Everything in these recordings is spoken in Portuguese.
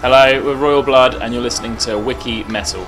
Hello, we're Royal Blood, and you're listening to Wiki Metal.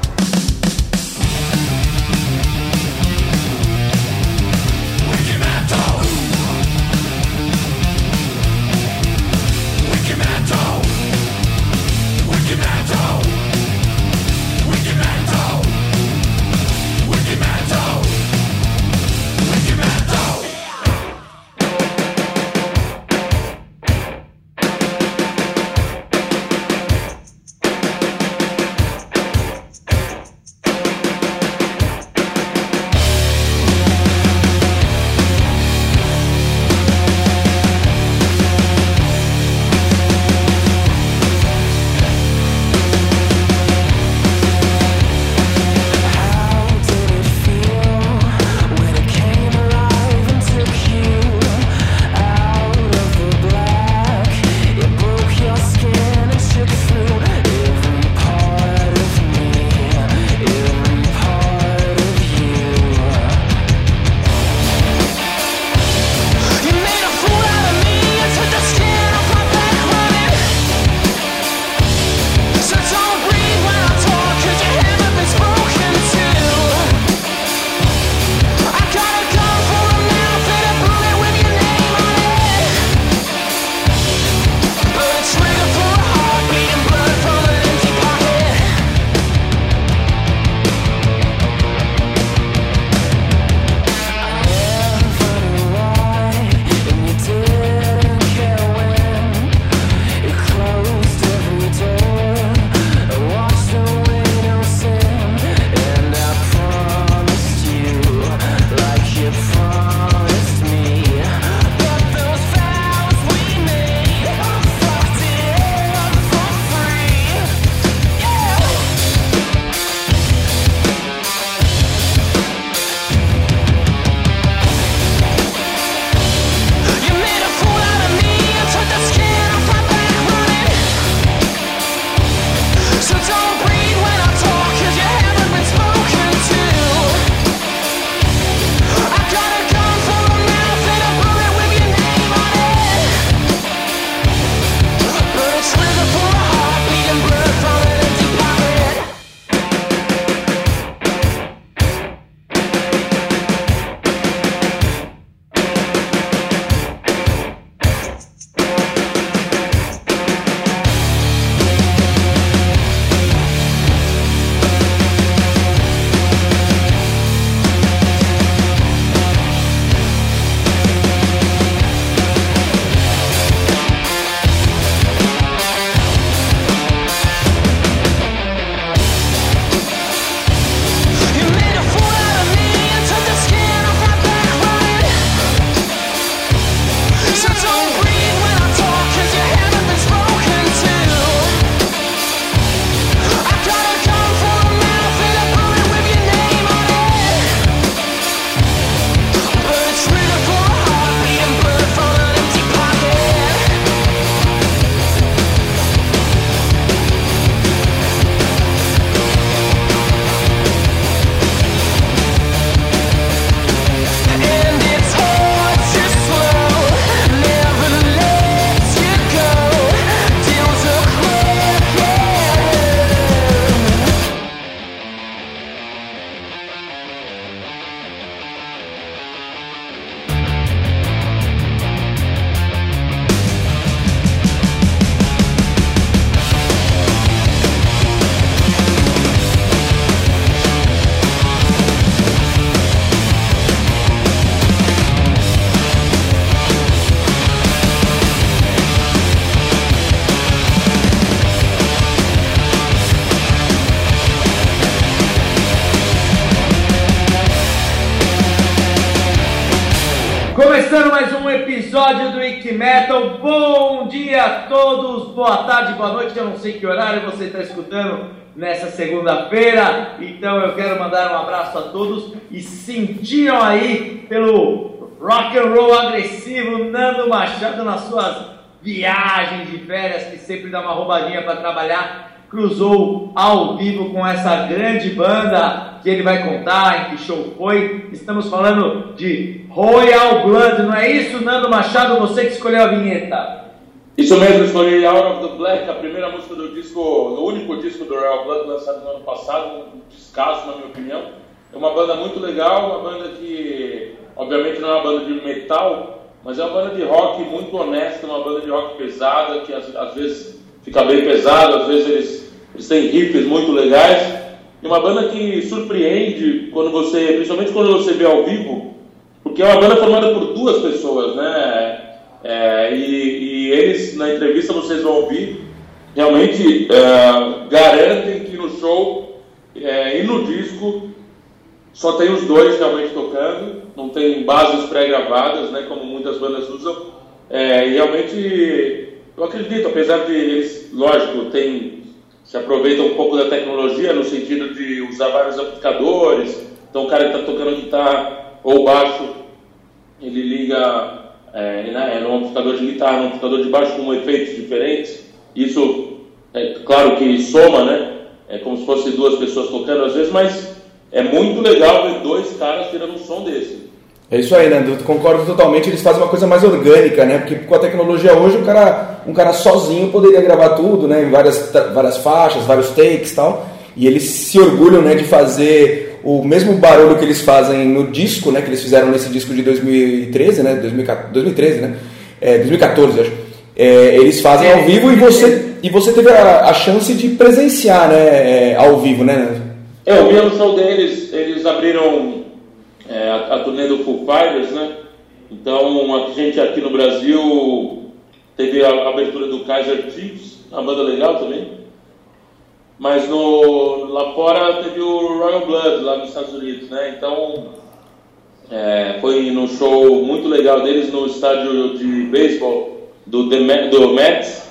Sei que horário você está escutando nessa segunda-feira. Então eu quero mandar um abraço a todos e sentiram aí pelo rock and roll agressivo Nando Machado nas suas viagens de férias que sempre dá uma roubadinha para trabalhar. Cruzou ao vivo com essa grande banda que ele vai contar em que show foi. Estamos falando de Royal Blood, não é isso, Nando Machado? Você que escolheu a vinheta. Isso mesmo, escolhi Out of the Black, a primeira música do disco, o único disco do Royal Blood lançado no ano passado, um descasso na minha opinião. É uma banda muito legal, uma banda que, obviamente, não é uma banda de metal, mas é uma banda de rock muito honesta, uma banda de rock pesada, que às, às vezes fica bem pesado, às vezes eles, eles têm riffs muito legais. E uma banda que surpreende quando você, principalmente quando você vê ao vivo, porque é uma banda formada por duas pessoas, né? É, e, e, eles, na entrevista, vocês vão ouvir, realmente é, garantem que no show é, e no disco só tem os dois realmente tocando, não tem bases pré-gravadas, né, como muitas bandas usam. É, e realmente, eu acredito, apesar de eles, lógico, tem, se aproveitam um pouco da tecnologia no sentido de usar vários amplificadores, então o cara que está tocando guitarra ou baixo, ele liga é, né, é um amplificador de guitarra, um amplificador de baixo com efeitos diferentes. Isso, é claro que soma, né? É como se fosse duas pessoas tocando às vezes, mas é muito legal ver dois caras tirando um som desse. É isso aí, né? Eu concordo totalmente. Eles fazem uma coisa mais orgânica, né? Porque com a tecnologia hoje, o cara, um cara sozinho poderia gravar tudo, né? Várias, várias faixas, vários takes tal. E eles se orgulham, né? De fazer o mesmo barulho que eles fazem no disco, né, que eles fizeram nesse disco de 2013, né, 2013, né, é, 2014, acho. É, eles fazem ao vivo e você e você teve a, a chance de presenciar, né, é, ao vivo, né? É, eu vi no show deles, eles abriram é, a, a turnê do Foo Fighters, né? Então a gente aqui no Brasil teve a abertura do Kaiser Chiefs, uma banda legal também. Mas no, lá fora teve o Royal Blood, lá nos Estados Unidos, né? Então, é, foi num show muito legal deles no estádio de beisebol do, do Mets,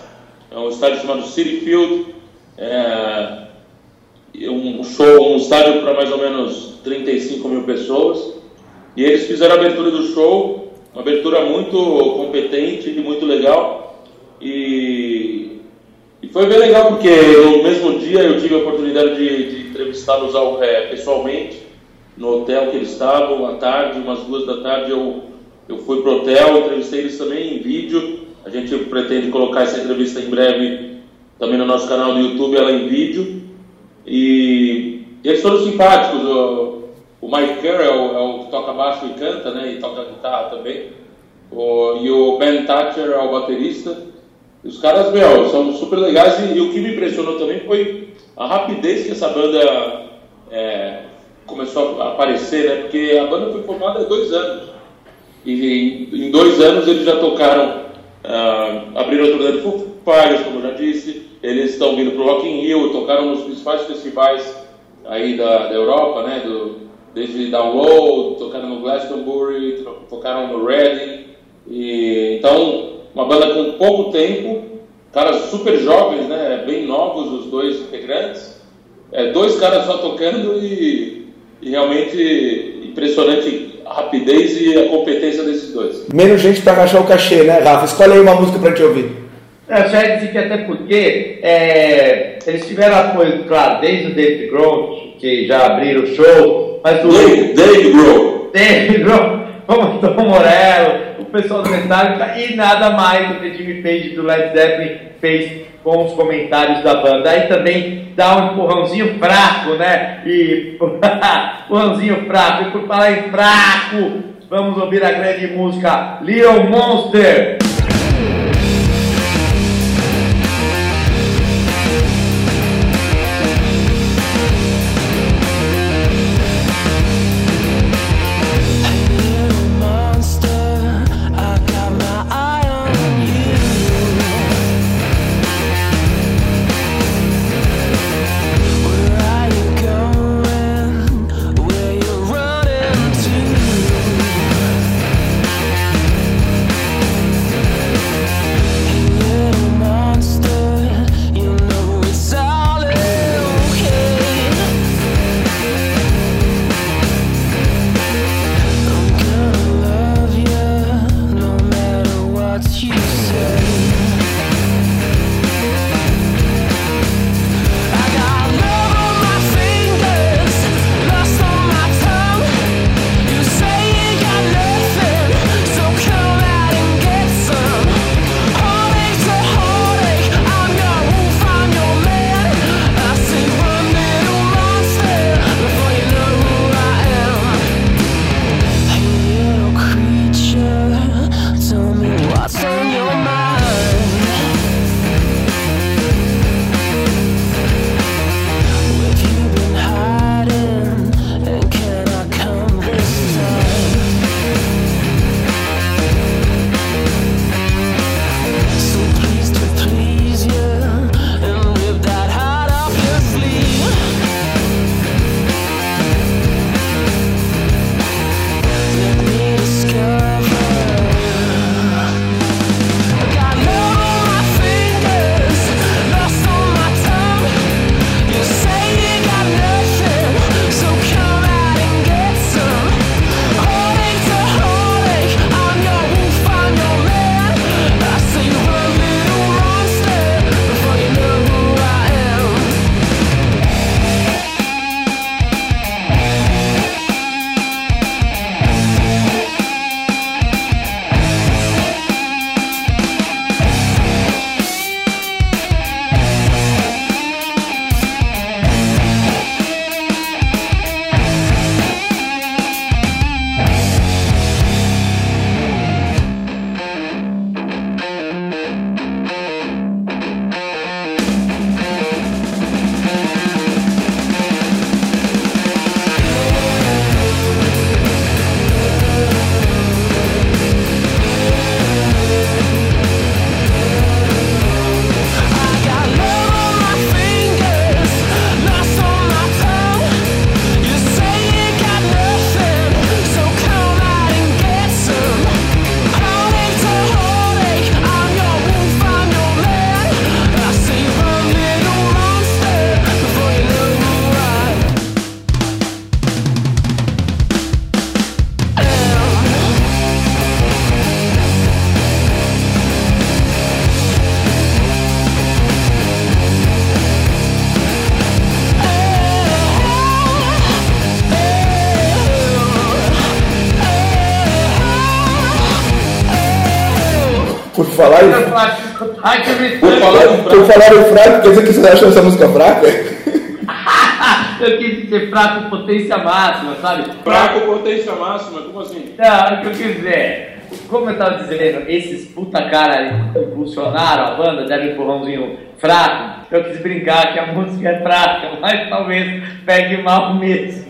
é um estádio chamado City Field. É, um show, um estádio para mais ou menos 35 mil pessoas. E eles fizeram a abertura do show, uma abertura muito competente e muito legal. E e foi bem legal porque no mesmo dia eu tive a oportunidade de, de entrevistá-los é, pessoalmente no hotel que eles estavam, à tarde, umas duas da tarde eu, eu fui pro hotel, entrevistei eles também em vídeo. A gente pretende colocar essa entrevista em breve também no nosso canal do YouTube, ela em vídeo. E, e eles foram simpáticos. O, o Mike Kerr é o, é que toca baixo e canta, né? E toca guitarra também. O, e o Ben Thatcher é o baterista. Os caras, meu, são super legais e, e, o que me impressionou também foi a rapidez que essa banda é, começou a aparecer, né? Porque a banda foi formada há dois anos. E em, em dois anos eles já tocaram, uh, abriram a turnê do Foo como eu já disse, eles estão vindo para o Rock in Rio, tocaram nos principais festivais aí da, da Europa, né? Do, desde Download, tocaram no Glastonbury, tocaram no Reading. E, então, uma banda com pouco tempo, caras super jovens, né? Bem novos os dois integrantes. É, dois caras só tocando e, e realmente impressionante a rapidez e a competência desses dois. Menos gente para rachar o cachê, né, Rafa? Escolhe aí uma música para te ouvir. É, eu já ia dizer que até porque é, eles tiveram apoio, claro, desde o David Grohl, que já abriram o show, mas o... Dave, Dave Grohl. David Grohl, como Tom Morello, pessoal do Metallica e nada mais do que Jimmy Page do Led Zeppelin fez com os comentários da banda. Aí também dá um empurrãozinho fraco, né? E empurrãozinho fraco. E por falar em fraco, vamos ouvir a grande música Little Monster. Em fraco, quer dizer que vocês acham essa música fraca? eu quis dizer fraco potência máxima, sabe? Fraco potência máxima, como assim? Não, o que eu quis dizer, como eu tava dizendo, esses puta cara que impulsionaram a banda, deram um empurrãozinho fraco, eu quis brincar que a música é fraca, mas talvez pegue mal mesmo.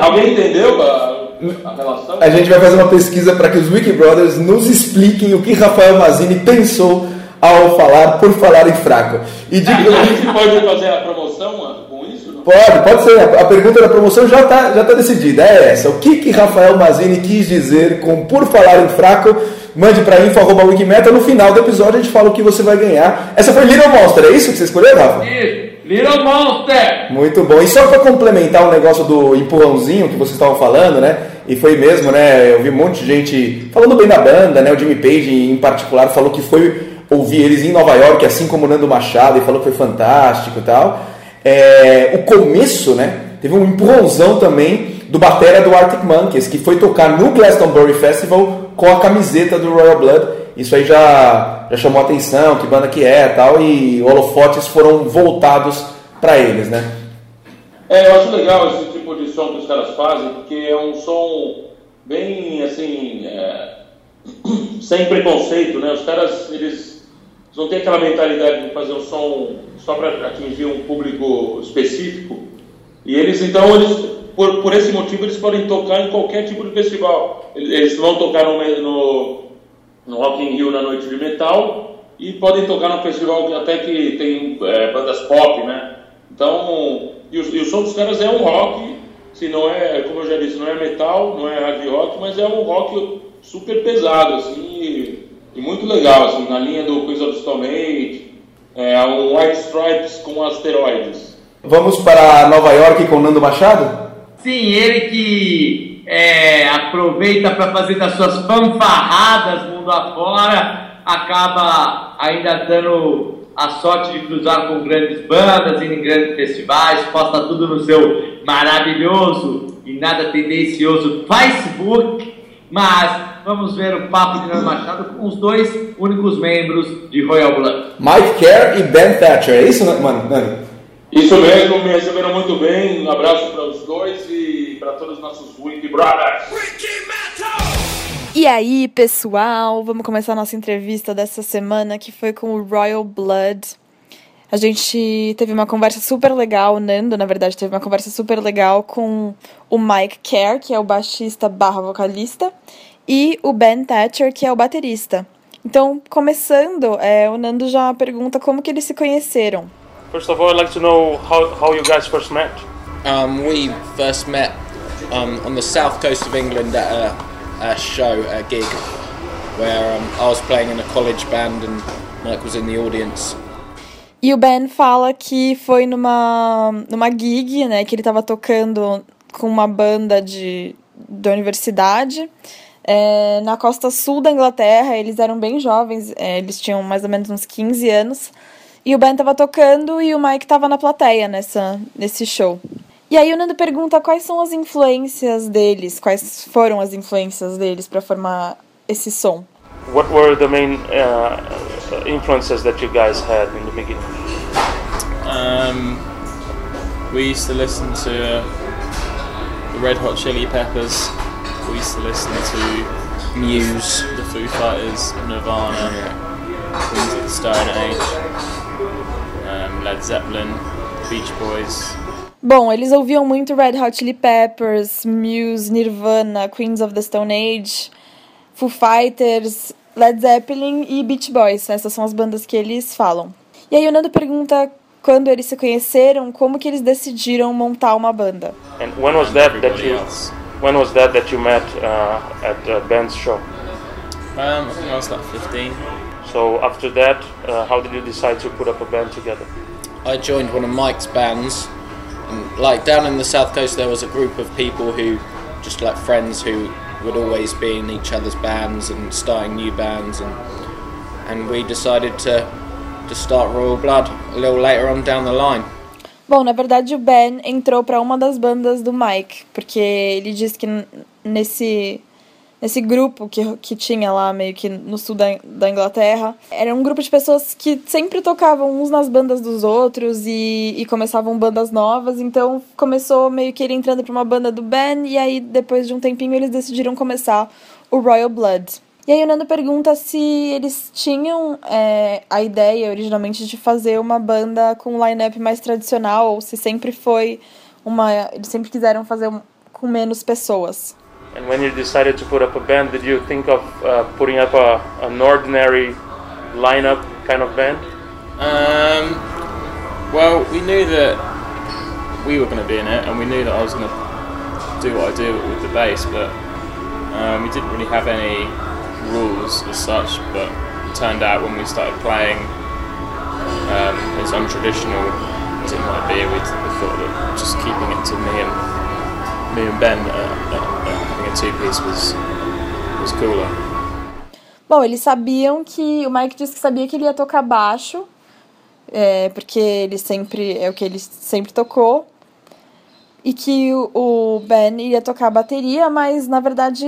Alguém entendeu a, a relação? A gente vai fazer uma pesquisa para que os Wiki Brothers nos expliquem o que Rafael Mazini pensou ao falar por falar em fraco. E diga... A gente pode fazer a promoção mano, com isso? Não? Pode, pode ser. A pergunta da promoção já está já tá decidida. É essa. O que, que Rafael Mazini quis dizer com por falar em fraco? Mande para info.wikimeta. No final do episódio a gente fala o que você vai ganhar. Essa foi Little Monster, é isso que você escolheu, Rafa? Isso, Little Monster! Muito bom. E só para complementar o negócio do empurrãozinho que vocês estavam falando, né? E foi mesmo, né? Eu vi um monte de gente falando bem da banda, né? O Jimmy Page, em particular, falou que foi ouvir eles em Nova York, assim como o Nando Machado, e falou que foi fantástico e tal. É, o começo, né? Teve um empurrãozão também do batera do Arctic Monkeys, que foi tocar no Glastonbury Festival com a camiseta do Royal Blood. Isso aí já, já chamou atenção, que banda que é tal, e holofotes foram voltados para eles, né? É, eu acho legal esse tipo de som que os caras fazem, porque é um som bem, assim, é, sem preconceito, né? Os caras, eles não têm aquela mentalidade de fazer um som só para atingir um público específico. E eles, então, eles, por, por esse motivo, eles podem tocar em qualquer tipo de festival. Eles vão tocar no, no, no Rock in Rio na noite de metal e podem tocar no festival até que tem é, bandas pop, né? Então, e o, e o som dos caras é um rock, se não é, como eu já disse, não é metal, não é hard rock, mas é um rock super pesado, assim, e, muito legal, assim, na linha do Quiz of Stone Age, é um White Stripes com asteroides. Vamos para Nova York com Nando Machado? Sim, ele que é, aproveita para fazer das suas fanfarradas mundo afora, acaba ainda dando a sorte de cruzar com grandes bandas, ir em grandes festivais, posta tudo no seu maravilhoso e nada tendencioso Facebook. Mas vamos ver o papo de Nando Machado com os dois únicos membros de Royal Blood. Mike Kerr e Ben Thatcher, é isso, mano? Nando? Isso mesmo, me receberam muito bem. Um abraço para os dois e para todos os nossos Wiki Brothers. E aí, pessoal, vamos começar a nossa entrevista dessa semana que foi com o Royal Blood. A gente teve uma conversa super legal, o Nando, na verdade, teve uma conversa super legal com o Mike Kerr, que é o baixista barra vocalista, e o Ben Thatcher, que é o baterista. Então, começando, é, o Nando já pergunta como que eles se conheceram. First of all, I'd like to know how, how you guys first met. Um, we first met um, on the south coast of England at a, a show, a gig, where um, I was playing in a college band and Mike was in the audience. E o Ben fala que foi numa, numa gig, né, que ele estava tocando com uma banda de, da universidade, é, na costa sul da Inglaterra. Eles eram bem jovens, é, eles tinham mais ou menos uns 15 anos. E o Ben tava tocando e o Mike tava na plateia nessa, nesse show. E aí o Nando pergunta quais são as influências deles, quais foram as influências deles para formar esse som. What were the main uh, influences that you guys had in the beginning? Um, we used to listen to the Red Hot Chili Peppers. We used to listen to Muse, the Foo Fighters, Nirvana, Queens of the Stone Age, um, Led Zeppelin, Beach Boys. Bom, eles ouviam muito Red Hot Chili Peppers, Muse, Nirvana, Queens of the Stone Age, Foo Fighters, Led Zeppelin e Beach Boys. Essas são as bandas que eles falam. E aí o Nando pergunta quando eles se conheceram, como que eles decidiram montar uma banda. And when was that that you when was that that you met uh, at uh, band's show? Um, I think I was like 15. So after that, uh, how did you decide to put up a band together? I joined one of Mike's bands, and like down in the south coast, there was a group of people who, just like friends, who would always be in each other's bands and starting new bands, and and we decided to to start Royal Blood a little later on down the line. Bom, na verdade o Ben entrou para uma das bandas do Mike, porque ele disse que nesse nesse grupo que, que tinha lá meio que no sul da, da Inglaterra. Era um grupo de pessoas que sempre tocavam uns nas bandas dos outros e, e começavam bandas novas. Então começou meio que ele entrando para uma banda do Ben e aí depois de um tempinho eles decidiram começar o Royal Blood. E aí o Nando pergunta se eles tinham é, a ideia originalmente de fazer uma banda com um line-up mais tradicional ou se sempre foi uma. Eles sempre quiseram fazer um, com menos pessoas. And when you decided to put up a band, did you think of uh, putting up a, an ordinary lineup kind of band? Um, well, we knew that we were going to be in it, and we knew that I was going to do what I do with the bass, but um, we didn't really have any rules as such. But it turned out when we started playing um, as untraditional as it might be, we, thought that just keeping it to me and me and Ben uh, uh, uh, Bom, eles sabiam que. O Mike disse que sabia que ele ia tocar baixo, é, porque ele sempre. É o que ele sempre tocou. E que o, Ben iria tocar bateria, mas na verdade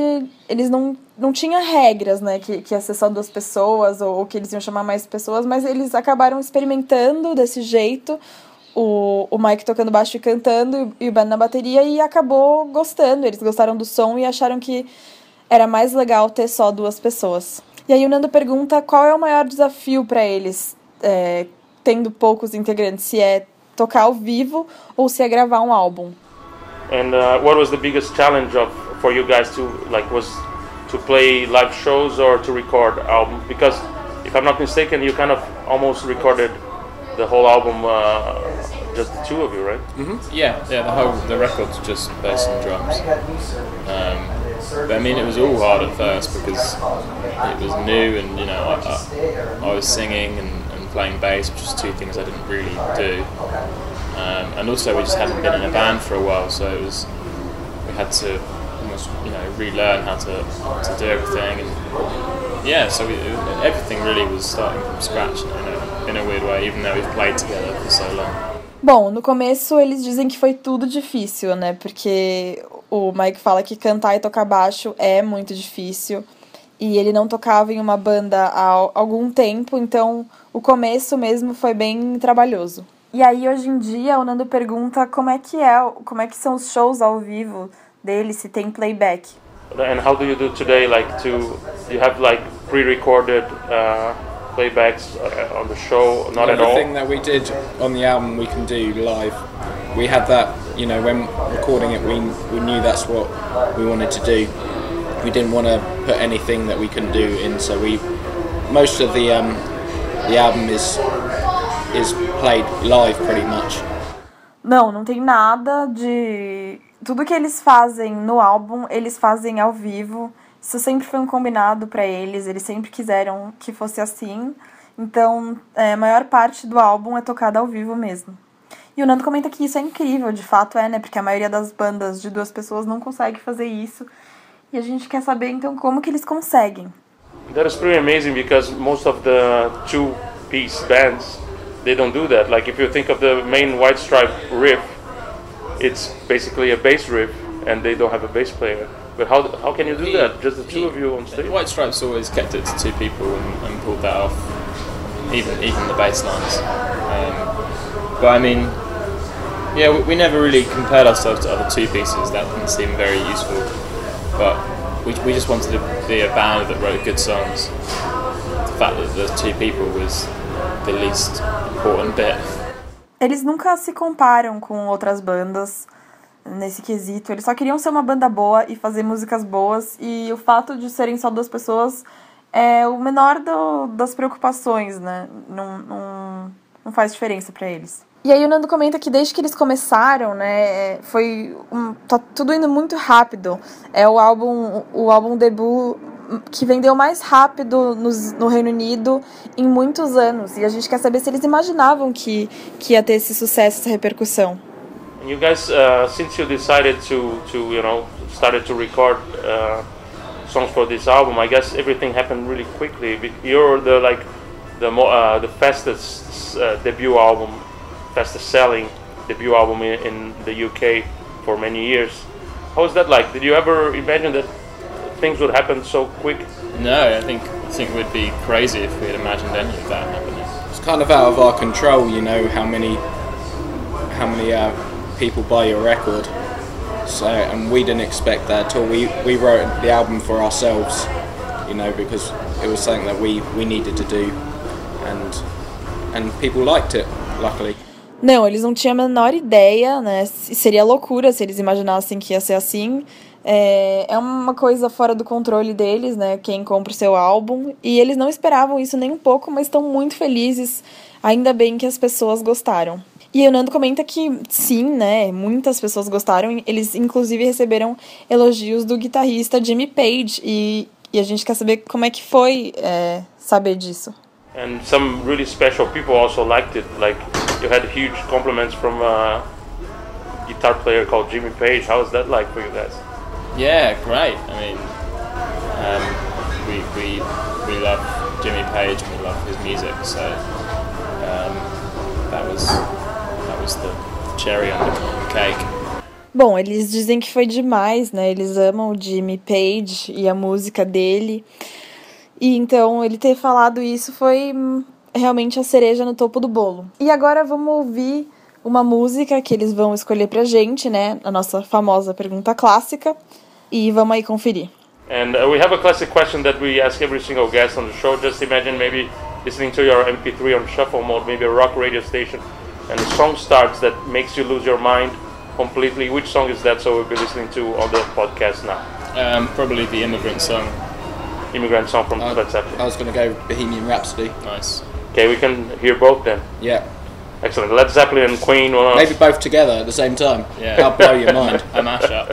eles não, não tinham regras, né? Que, que ia ser só duas pessoas, ou, ou que eles iam chamar mais pessoas, mas eles acabaram experimentando desse jeito o, o Mike tocando baixo e cantando e o Ben na bateria e acabou gostando. Eles gostaram do som e acharam que era mais legal ter só duas pessoas. E aí o Nando pergunta qual é o maior desafio para eles, é, tendo poucos integrantes, se é tocar ao vivo ou se é gravar um álbum. And uh, what was the biggest challenge of for you guys to like was to play live shows or to record album? Because if I'm not mistaken, you kind of almost recorded the whole album uh, just the two of you, right? Mm-hmm. Yeah, yeah. The whole the record's just bass and drums. Um, but I mean, it was all hard at first because it was new, and you know, I, I, I was singing and, and playing bass, which is two things I didn't really do. Um, and also, we just hadn't been in a band for a while, so it was we had to almost you know relearn how to to do everything, and yeah, so we, everything really was starting from scratch in a, in a weird way, even though we've played together for so long. Bom, no começo eles dizem que foi tudo difícil, né? Porque o Mike fala que cantar e tocar baixo é muito difícil. E ele não tocava em uma banda há algum tempo, então o começo mesmo foi bem trabalhoso. E aí hoje em dia o Nando pergunta como é que é, como é que são os shows ao vivo dele, se tem playback. And how do you do today? Like to you have like pre-recorded uh, playbacks uh, on the show? Not at all. Everything that we did on the album, we can do live. We had that, you know, when recording it, we we knew that's what we wanted to do. We didn't want to put anything that we couldn't do in, so we most of the um, the album is is played live pretty much. Não, não tem nada de. Tudo que eles fazem no álbum, eles fazem ao vivo. Isso sempre foi um combinado para eles, eles sempre quiseram que fosse assim. Então, é, a maior parte do álbum é tocada ao vivo mesmo. E o Nando comenta que isso é incrível, de fato é, né? Porque a maioria das bandas de duas pessoas não consegue fazer isso. E a gente quer saber então como que eles conseguem. That is pretty amazing because most of the two-piece bands they don't do that. Like if you think of the main White Stripe riff, it's basically a bass riff, and they don't have a bass player. But how how can you do that? Just the two of you on stage? White Stripes always kept it to two people and, and pulled that off, even even the bass lines. Um, but I mean, yeah, we, we never really compared ourselves to other two pieces. That didn't seem very useful. But we, we just wanted to be a band that wrote good songs. The fact that there's two people was the least important bit. Eles nunca se comparam com outras bandas nesse quesito. Eles só queriam ser uma banda boa e fazer músicas boas. E o fato de serem só duas pessoas é o menor do, das preocupações, né? Não, não, não faz diferença para eles. E aí o Nando comenta que desde que eles começaram, né, foi um, tá tudo indo muito rápido. É o álbum, o álbum debut que vendeu mais rápido no, no Reino Unido em muitos anos. E a gente quer saber se eles imaginavam que, que ia ter esse sucesso, essa repercussão. You guys, uh, since you decided to, to you know, started to record uh, songs for this album, I guess everything happened really quickly. You're the like the mo- uh, the fastest uh, debut album, fastest selling debut album in, in the UK for many years. How was that like? Did you ever imagine that things would happen so quick? No, I think I think we'd be crazy if we had imagined any of that happening. It's kind of out of our control, you know, how many how many uh, people buy your record. So, and we didn't expect that at all. We we wrote the album for ourselves, you know, because it was something that we we needed to do, and and people liked it, luckily. Não, eles não tinham a menor ideia, né? Seria loucura se eles imaginassem que ia ser assim. É, é uma coisa fora do controle deles, né? Quem compra o seu álbum. E eles não esperavam isso nem um pouco, mas estão muito felizes. Ainda bem que as pessoas gostaram. E o Nando comenta que sim, né? Muitas pessoas gostaram. Eles, inclusive, receberam elogios do guitarrista Jimmy Page. E, e a gente quer saber como é que foi é, saber disso. And some really special people also liked it. Like you had huge compliments from a guitar player called Jimmy Page. How was that like for you guys? Yeah, great. I mean, um, we, we, we love Jimmy Page and we love his music, so um, that was that was the cherry on the cake. Bom, eles dizem que foi demais, né? Eles amam o Jimmy Page e a música dele. E então ele ter falado isso foi realmente a cereja no topo do bolo. E agora vamos ouvir uma música que eles vão escolher pra gente, né? A nossa famosa pergunta clássica. E vamos aí conferir. And uh, we have a classic question that we ask every single guest on the show. Just imagine maybe listening to your MP3 on shuffle mode, maybe a rock radio station, and the song starts that makes you lose your mind completely. Which song is that? So we'll be listening to on the podcast now. Um, probably the immigrant song. Immigrant song from I, Led Zeppelin. I was going to go Bohemian Rhapsody. Nice. Okay, we can hear both then. Yeah, Excellent. Led Zeppelin and Queen. Maybe both together at the same time. Yeah. That'll blow your mind. A mashup.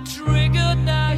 triggered now.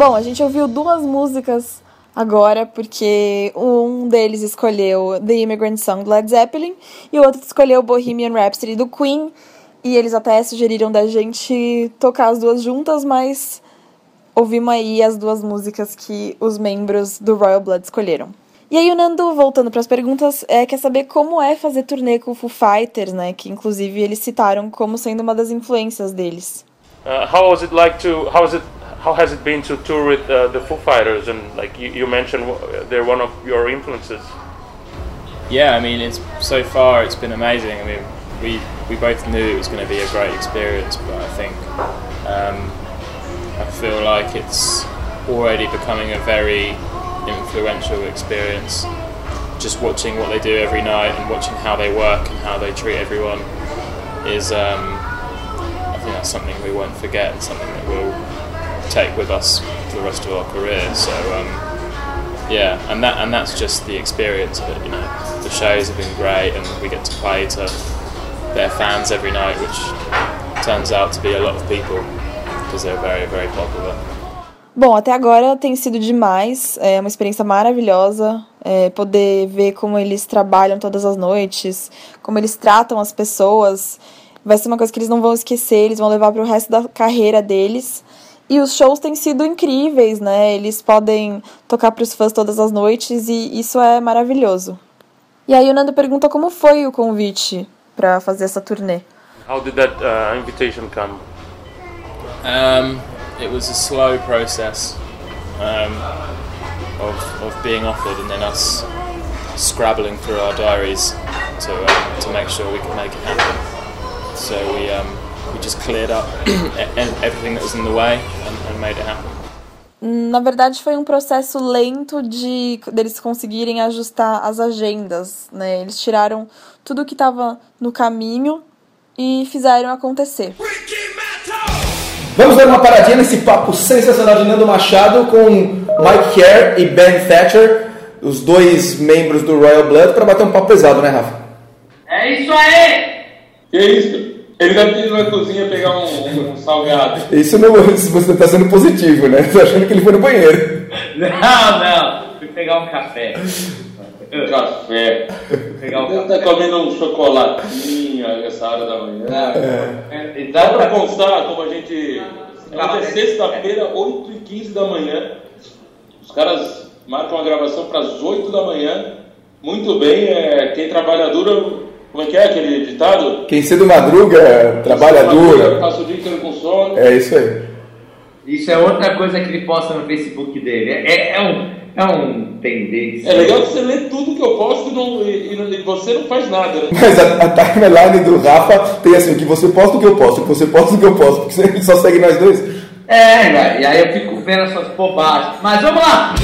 Bom, a gente ouviu duas músicas agora, porque um deles escolheu The Immigrant Song do Led Zeppelin e o outro escolheu Bohemian Rhapsody do Queen. E eles até sugeriram da gente tocar as duas juntas, mas ouvimos aí as duas músicas que os membros do Royal Blood escolheram. E aí o Nando, voltando para as perguntas, é, quer saber como é fazer turnê com o Foo Fighters, né? Que inclusive eles citaram como sendo uma das influências deles. Uh, how was it like to how was it How has it been to tour with uh, the Foo Fighters? And like you, you mentioned, they're one of your influences. Yeah, I mean, it's so far it's been amazing. I mean, we we both knew it was going to be a great experience, but I think um, I feel like it's already becoming a very influential experience. Just watching what they do every night and watching how they work and how they treat everyone is, um, I think that's something we won't forget and something that we'll take with us for the rest of our career. So. Um, yeah, and that and that's just the experience of it. You know, the shows have been great, and we get to play to their fans every night, which turns out to be a lot of people because they're very very popular. Bom, até agora tem sido demais, é uma experiência maravilhosa é, poder ver como eles trabalham todas as noites, como eles tratam as pessoas. Vai ser uma coisa que eles não vão esquecer, eles vão levar para o resto da carreira deles. E os shows têm sido incríveis, né? Eles podem tocar para os fãs todas as noites e isso é maravilhoso. E aí o Nando pergunta como foi o convite para fazer essa turnê. How did that uh, invitation come? Um, it was a slow process um, of, of being offered, and then us scrabbling through our diaries to um, to make sure we could make it happen. So we um, we just cleared up everything that was in the way and, and made it happen. Na verdade, foi um processo lento de deles conseguirem ajustar as agendas, né? Eles tiraram tudo que estava no caminho e fizeram acontecer. Vamos dar uma paradinha nesse papo sensacional de Nando Machado com Mike Kerr e Ben Thatcher, os dois membros do Royal Blood, para bater um papo pesado, né, Rafa? É isso aí! Que isso? Ele deve ter ido na cozinha pegar um, um salgado. Isso não, você está sendo positivo, né? Tô achando que ele foi no banheiro. Não, não. Fui pegar um café. Café. Pegar um Deve café. estar comendo um chocolatinho essa hora da manhã. É, pra Exatamente. constar, como a gente. Hoje é sexta-feira, 8h15 da manhã. Os caras marcam a gravação para as 8 da manhã. Muito bem, é, quem trabalha duro. Como é que é aquele ditado? Quem cedo madruga, trabalha duro. Passa o dia inteiro com sono. É isso aí. Isso é outra coisa que ele posta no Facebook dele. É, é- é um, é um tendência. É legal que você lê tudo que eu posto e, não- e- e você não faz nada, né? Mas a, a timeline do Rafa tem assim, o que você posta o que eu posto, que você posta o que eu posto, porque ele só segue nós dois. É, e aí eu fico vendo essas bobagens. Mas vamos lá!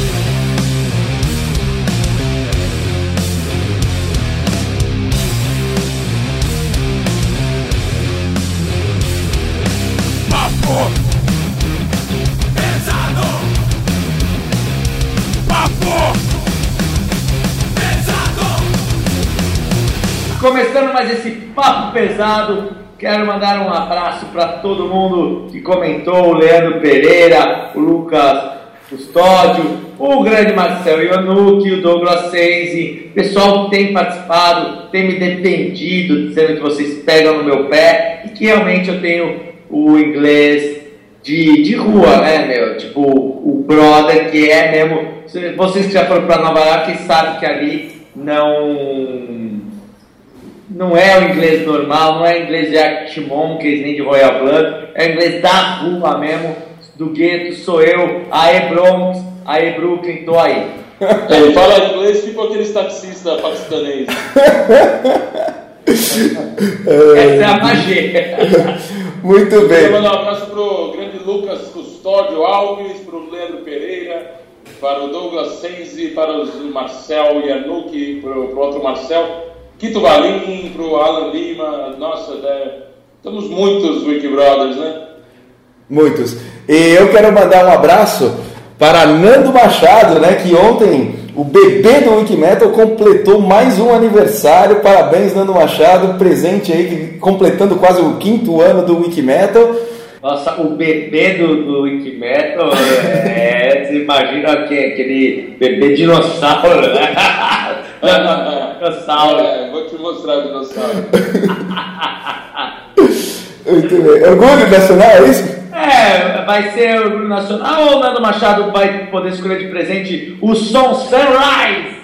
Começando mais esse papo pesado, quero mandar um abraço para todo mundo que comentou, o Leandro Pereira, o Lucas Custódio, o grande Marcel Ionucci, o Douglas Senzi, pessoal que tem participado, tem me defendido, dizendo que vocês pegam no meu pé e que realmente eu tenho o inglês de, de rua, né, meu? Tipo, o brother que é mesmo. Vocês que já foram para Nova York sabem que ali não não é o inglês normal, não é inglês de Arctic Monkeys nem de Royal Blood, é o inglês da rua mesmo, do gueto, sou eu, aê Bronx, aê Brooklyn, tô aí. Ele fala inglês tipo aqueles taxistas paquistaneses. Essa é a magia. Muito Quero bem. mandar um abraço pro grande Lucas Custódio Alves, pro Leandro Pereira, para o Douglas Senzi, para o Marcel Yanuki, pro, pro outro Marcel, Quito Valim, pro Alan Lima, nossa, né? estamos muitos Wiki Brothers, né? Muitos. E eu quero mandar um abraço para Nando Machado, né, que ontem o bebê do Wikimetal completou mais um aniversário. Parabéns, Nando Machado, presente aí, completando quase o quinto ano do Wikimetal. Nossa, o bebê do, do Wiki Metal, é, você imagina que, aquele bebê dinossauro, né? dinossauro. É, vou te mostrar o dinossauro. Muito bem. Orgulho nacional, é isso? É, vai ser orgulho nacional ou o Nando Machado vai poder escolher de presente o som Sunrise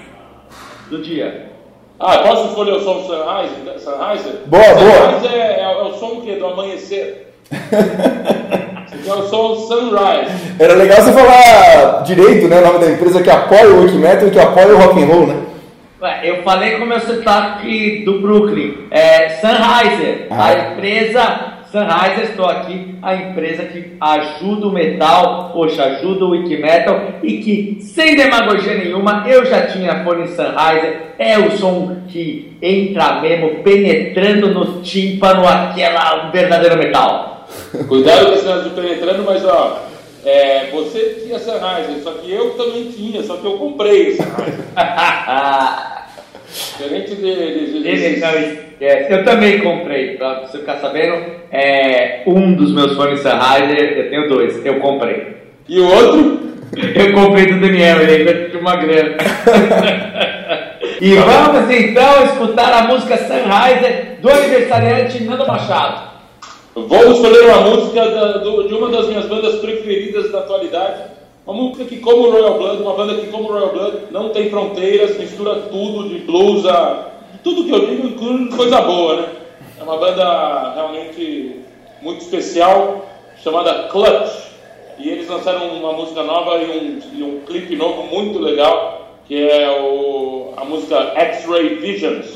do dia? Ah, posso escolher o som Sunrise? Sunrise? Boa, boa. Sunrise é, é, é o som do quê? Do amanhecer. Esse é o som Sunrise. Era legal você falar direito, né? O nome da empresa que apoia o Wikimetal e que apoia o rock and roll, né? Ué, eu falei com o meu sotaque do Brooklyn. É Sunriser, Ah. a empresa Sunriser, estou aqui, a empresa que ajuda o metal, poxa, ajuda o Wikimetal e que, sem demagogia nenhuma, eu já tinha fone Sunriser, é o som que entra mesmo, penetrando no tímpano, aquela verdadeiro metal. Cuidado com esse de penetrando, mas ó, é, você tinha Sunrise, só que eu também tinha, só que eu comprei esse Sunrise. Diferente de, de, de, Ele desses- não esquece. Eu também comprei, pra você ficar sabendo, é, um dos meus fones Sennheiser, eu tenho dois, eu comprei. E o outro? Eu comprei do Daniel, ele ainda tinha uma grana. e vamos então escutar a música Sennheiser do aniversariante Nando Machado. Vou escolher uma música da- do- de uma das minhas bandas preferidas da atualidade. Uma música que, como o Royal Blood, uma banda que, como Royal Blood, não tem fronteiras, mistura tudo, de blues a. tudo que eu digo, incluindo coisa boa, né? É uma banda realmente muito especial, chamada Clutch. E eles lançaram uma música nova e um, e um clipe novo muito legal, que é o, a música X-Ray Visions.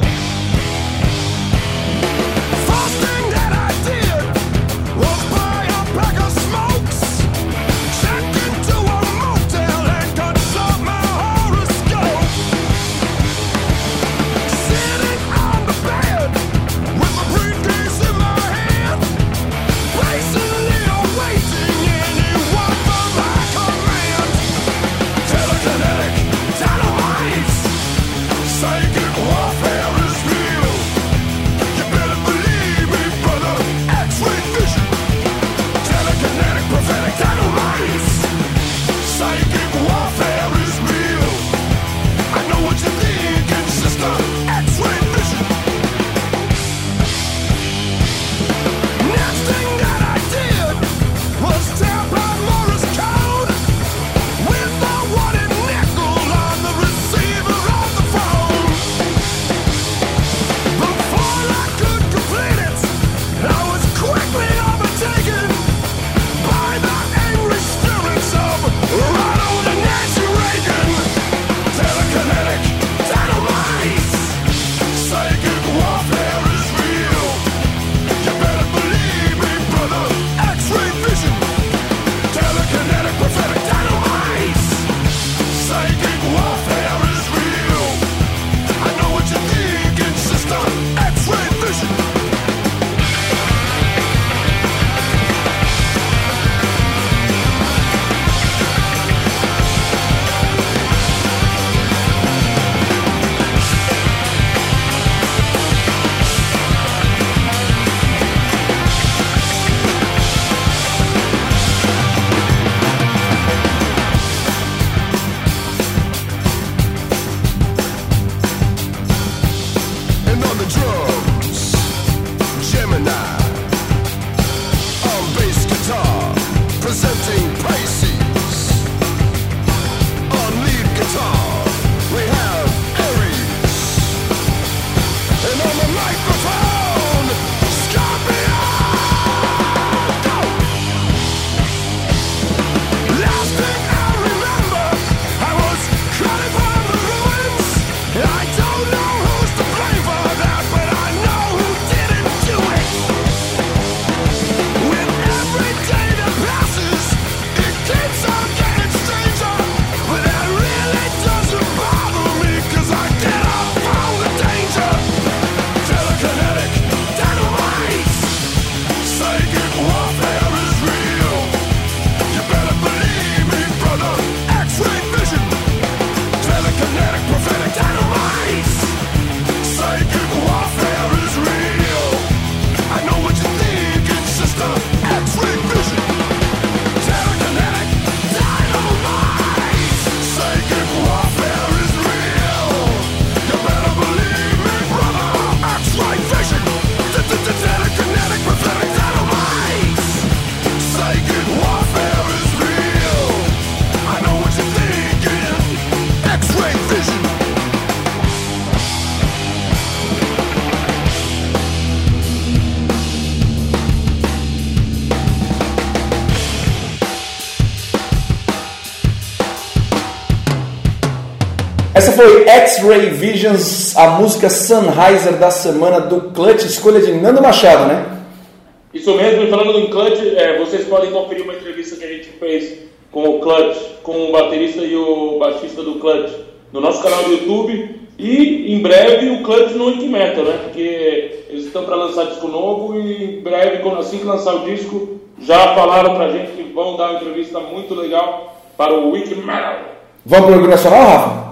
X-Ray Visions, a música Sunriser da semana do Clutch, escolha de Nando Machado, né? Isso mesmo, e falando do Clutch, é, vocês podem conferir uma entrevista que a gente fez com o Clutch, com o baterista e o baixista do Clutch, no nosso canal do YouTube. E em breve o Clutch no Wikimetal, né? Porque eles estão para lançar disco novo e em breve, quando assim que lançar o disco, já falaram pra gente que vão dar uma entrevista muito legal para o Wikimetal. Vamos pro Orgulho Nacional, Rafa?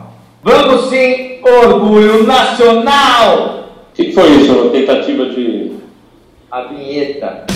Vamos sim, orgulho nacional! O que, que foi isso? Uma tentativa de. A vinheta.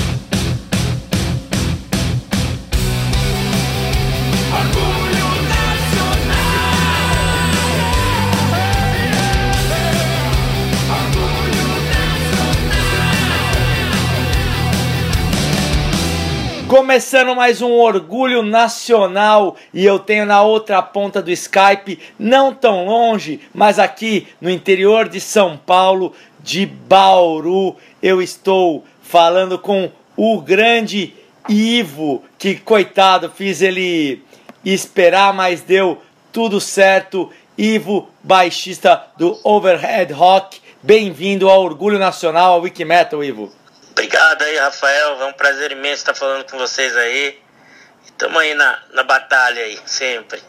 Começando mais um Orgulho Nacional e eu tenho na outra ponta do Skype, não tão longe, mas aqui no interior de São Paulo, de Bauru, eu estou falando com o grande Ivo, que coitado, fiz ele esperar, mas deu tudo certo. Ivo, baixista do Overhead Rock, bem-vindo ao Orgulho Nacional, ao Wikimetal, Ivo. Obrigado aí, Rafael. É um prazer imenso estar falando com vocês aí. Estamos aí na, na batalha aí, sempre.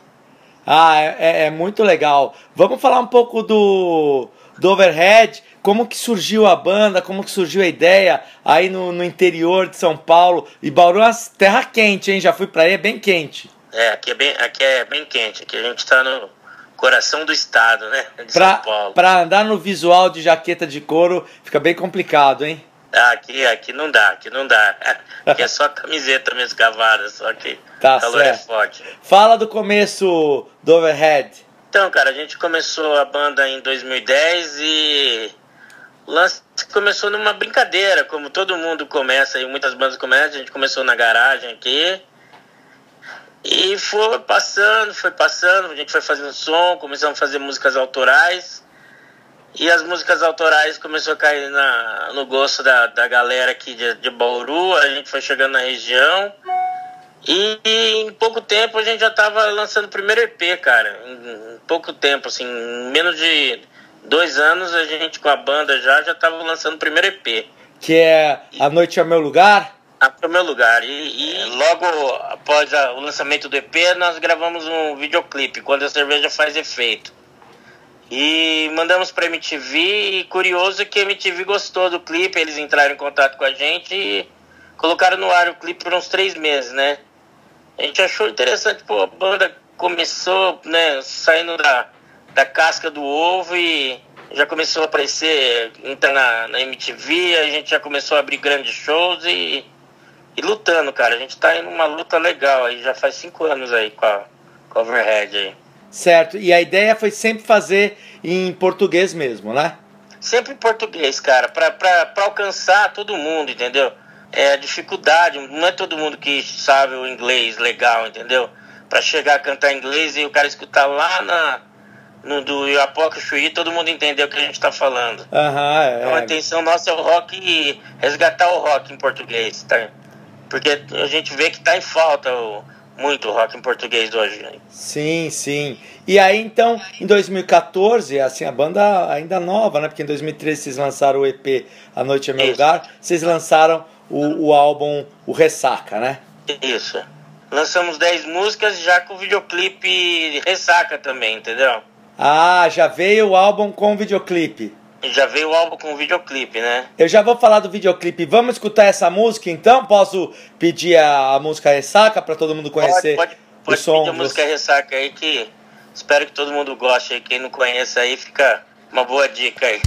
Ah, é, é muito legal. Vamos falar um pouco do, do Overhead, como que surgiu a banda, como que surgiu a ideia aí no, no interior de São Paulo. E Bauru é uma terra quente, hein? Já fui pra aí, é bem quente. É, aqui é bem, aqui é bem quente. Aqui a gente está no coração do estado, né? De Pra, São Paulo. pra andar no visual de jaqueta de couro fica bem complicado, hein? Ah, aqui, aqui não dá, aqui não dá. Aqui é só camiseta mesmo cavada, só que Tá o calor é certo. forte. Fala do começo do Overhead. Então, cara, a gente começou a banda em 2010 e o lance começou numa brincadeira, como todo mundo começa e muitas bandas começam. A gente começou na garagem aqui e foi passando, foi passando. A gente foi fazendo som, começamos a fazer músicas autorais e as músicas autorais começou a cair na, no gosto da, da galera aqui de, de Bauru. A gente foi chegando na região. E em pouco tempo a gente já tava lançando o primeiro EP, cara. Em, em pouco tempo, assim, em menos de dois anos a gente com a banda já já tava lançando o primeiro EP. Que é A Noite é Meu Lugar. Ah, pro meu lugar. E, e logo após a- o lançamento do EP, nós gravamos um videoclipe, Quando a Cerveja Faz Efeito. E mandamos pra MTV, e curioso que a MTV gostou do clipe, eles entraram em contato com a gente e colocaram no ar o clipe por uns três meses, né? A gente achou interessante, pô, a banda começou, né, saindo da, da casca do ovo e já começou a aparecer, entrar na, na MTV, a gente já começou a abrir grandes shows e, e lutando, cara. A gente tá em uma luta legal aí, já faz cinco anos aí com a, com a Overhead aí. Certo. E a ideia foi sempre fazer em português mesmo, né? Sempre em português, cara, pra alcançar todo mundo, entendeu? É a dificuldade, não é todo mundo que sabe o inglês legal, entendeu? Pra chegar a cantar inglês e o cara escutar lá na, no do Iapoca Chuí, todo mundo entender o que a gente tá falando. Aham, Então a é. intenção nossa é o rock e resgatar o rock em português, tá? Porque a gente vê que tá em falta o, muito rock em português hoje. né? Sim, sim. E aí então, em 2014, assim, a banda ainda nova, né? Porque em 2013 vocês lançaram o EP A Noite é Meu Isso. Lugar, vocês lançaram o, o álbum O Ressaca, né? Isso. Lançamos 10 músicas já com o videoclipe Ressaca também, entendeu? Ah, já veio o álbum com videoclipe. Já veio o álbum com videoclipe, né? Eu já vou falar do videoclipe. Vamos escutar essa música então? Posso pedir a, música Ressaca para todo mundo conhecer pode, pode, o pode som? pedir a música Ressaca aí que espero que todo mundo goste. Quem não conhece aí, fica uma boa dica aí.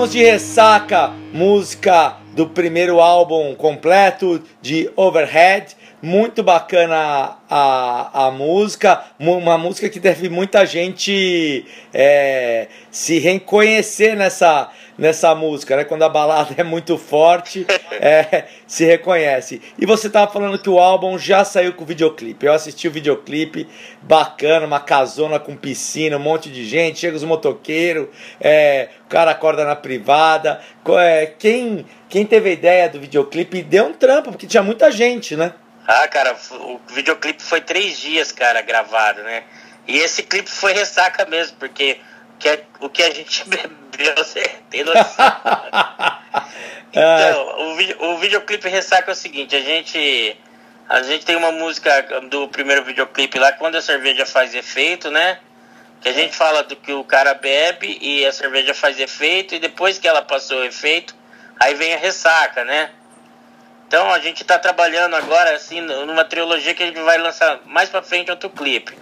Voltamos de ressaca, música do primeiro álbum completo de Overhead. Muito bacana a, a música, uma música que deve muita gente é, se reconhecer nessa, nessa música, né? Quando a balada é muito forte, é, se reconhece. E você tava falando que o álbum já saiu com videoclipe. Eu assisti o videoclipe, bacana, uma casona com piscina, um monte de gente, chega os motoqueiros, é, o cara acorda na privada. É, quem, quem teve a ideia do videoclipe deu um trampo, porque tinha muita gente, né? Ah, cara, o videoclipe foi três dias, cara, gravado, né? E esse clipe foi ressaca mesmo, porque que a- o que a gente bebeu, você tem noção. Então, o, o videoclipe ressaca é o seguinte, a gente. A gente tem uma música do primeiro videoclipe lá, quando a cerveja faz efeito, né? Que a gente fala do que o cara bebe e a cerveja faz efeito, e depois que ela passou o efeito, aí vem a ressaca, né? Então a gente tá trabalhando agora assim numa trilogia que a gente vai lançar mais pra frente outro clipe.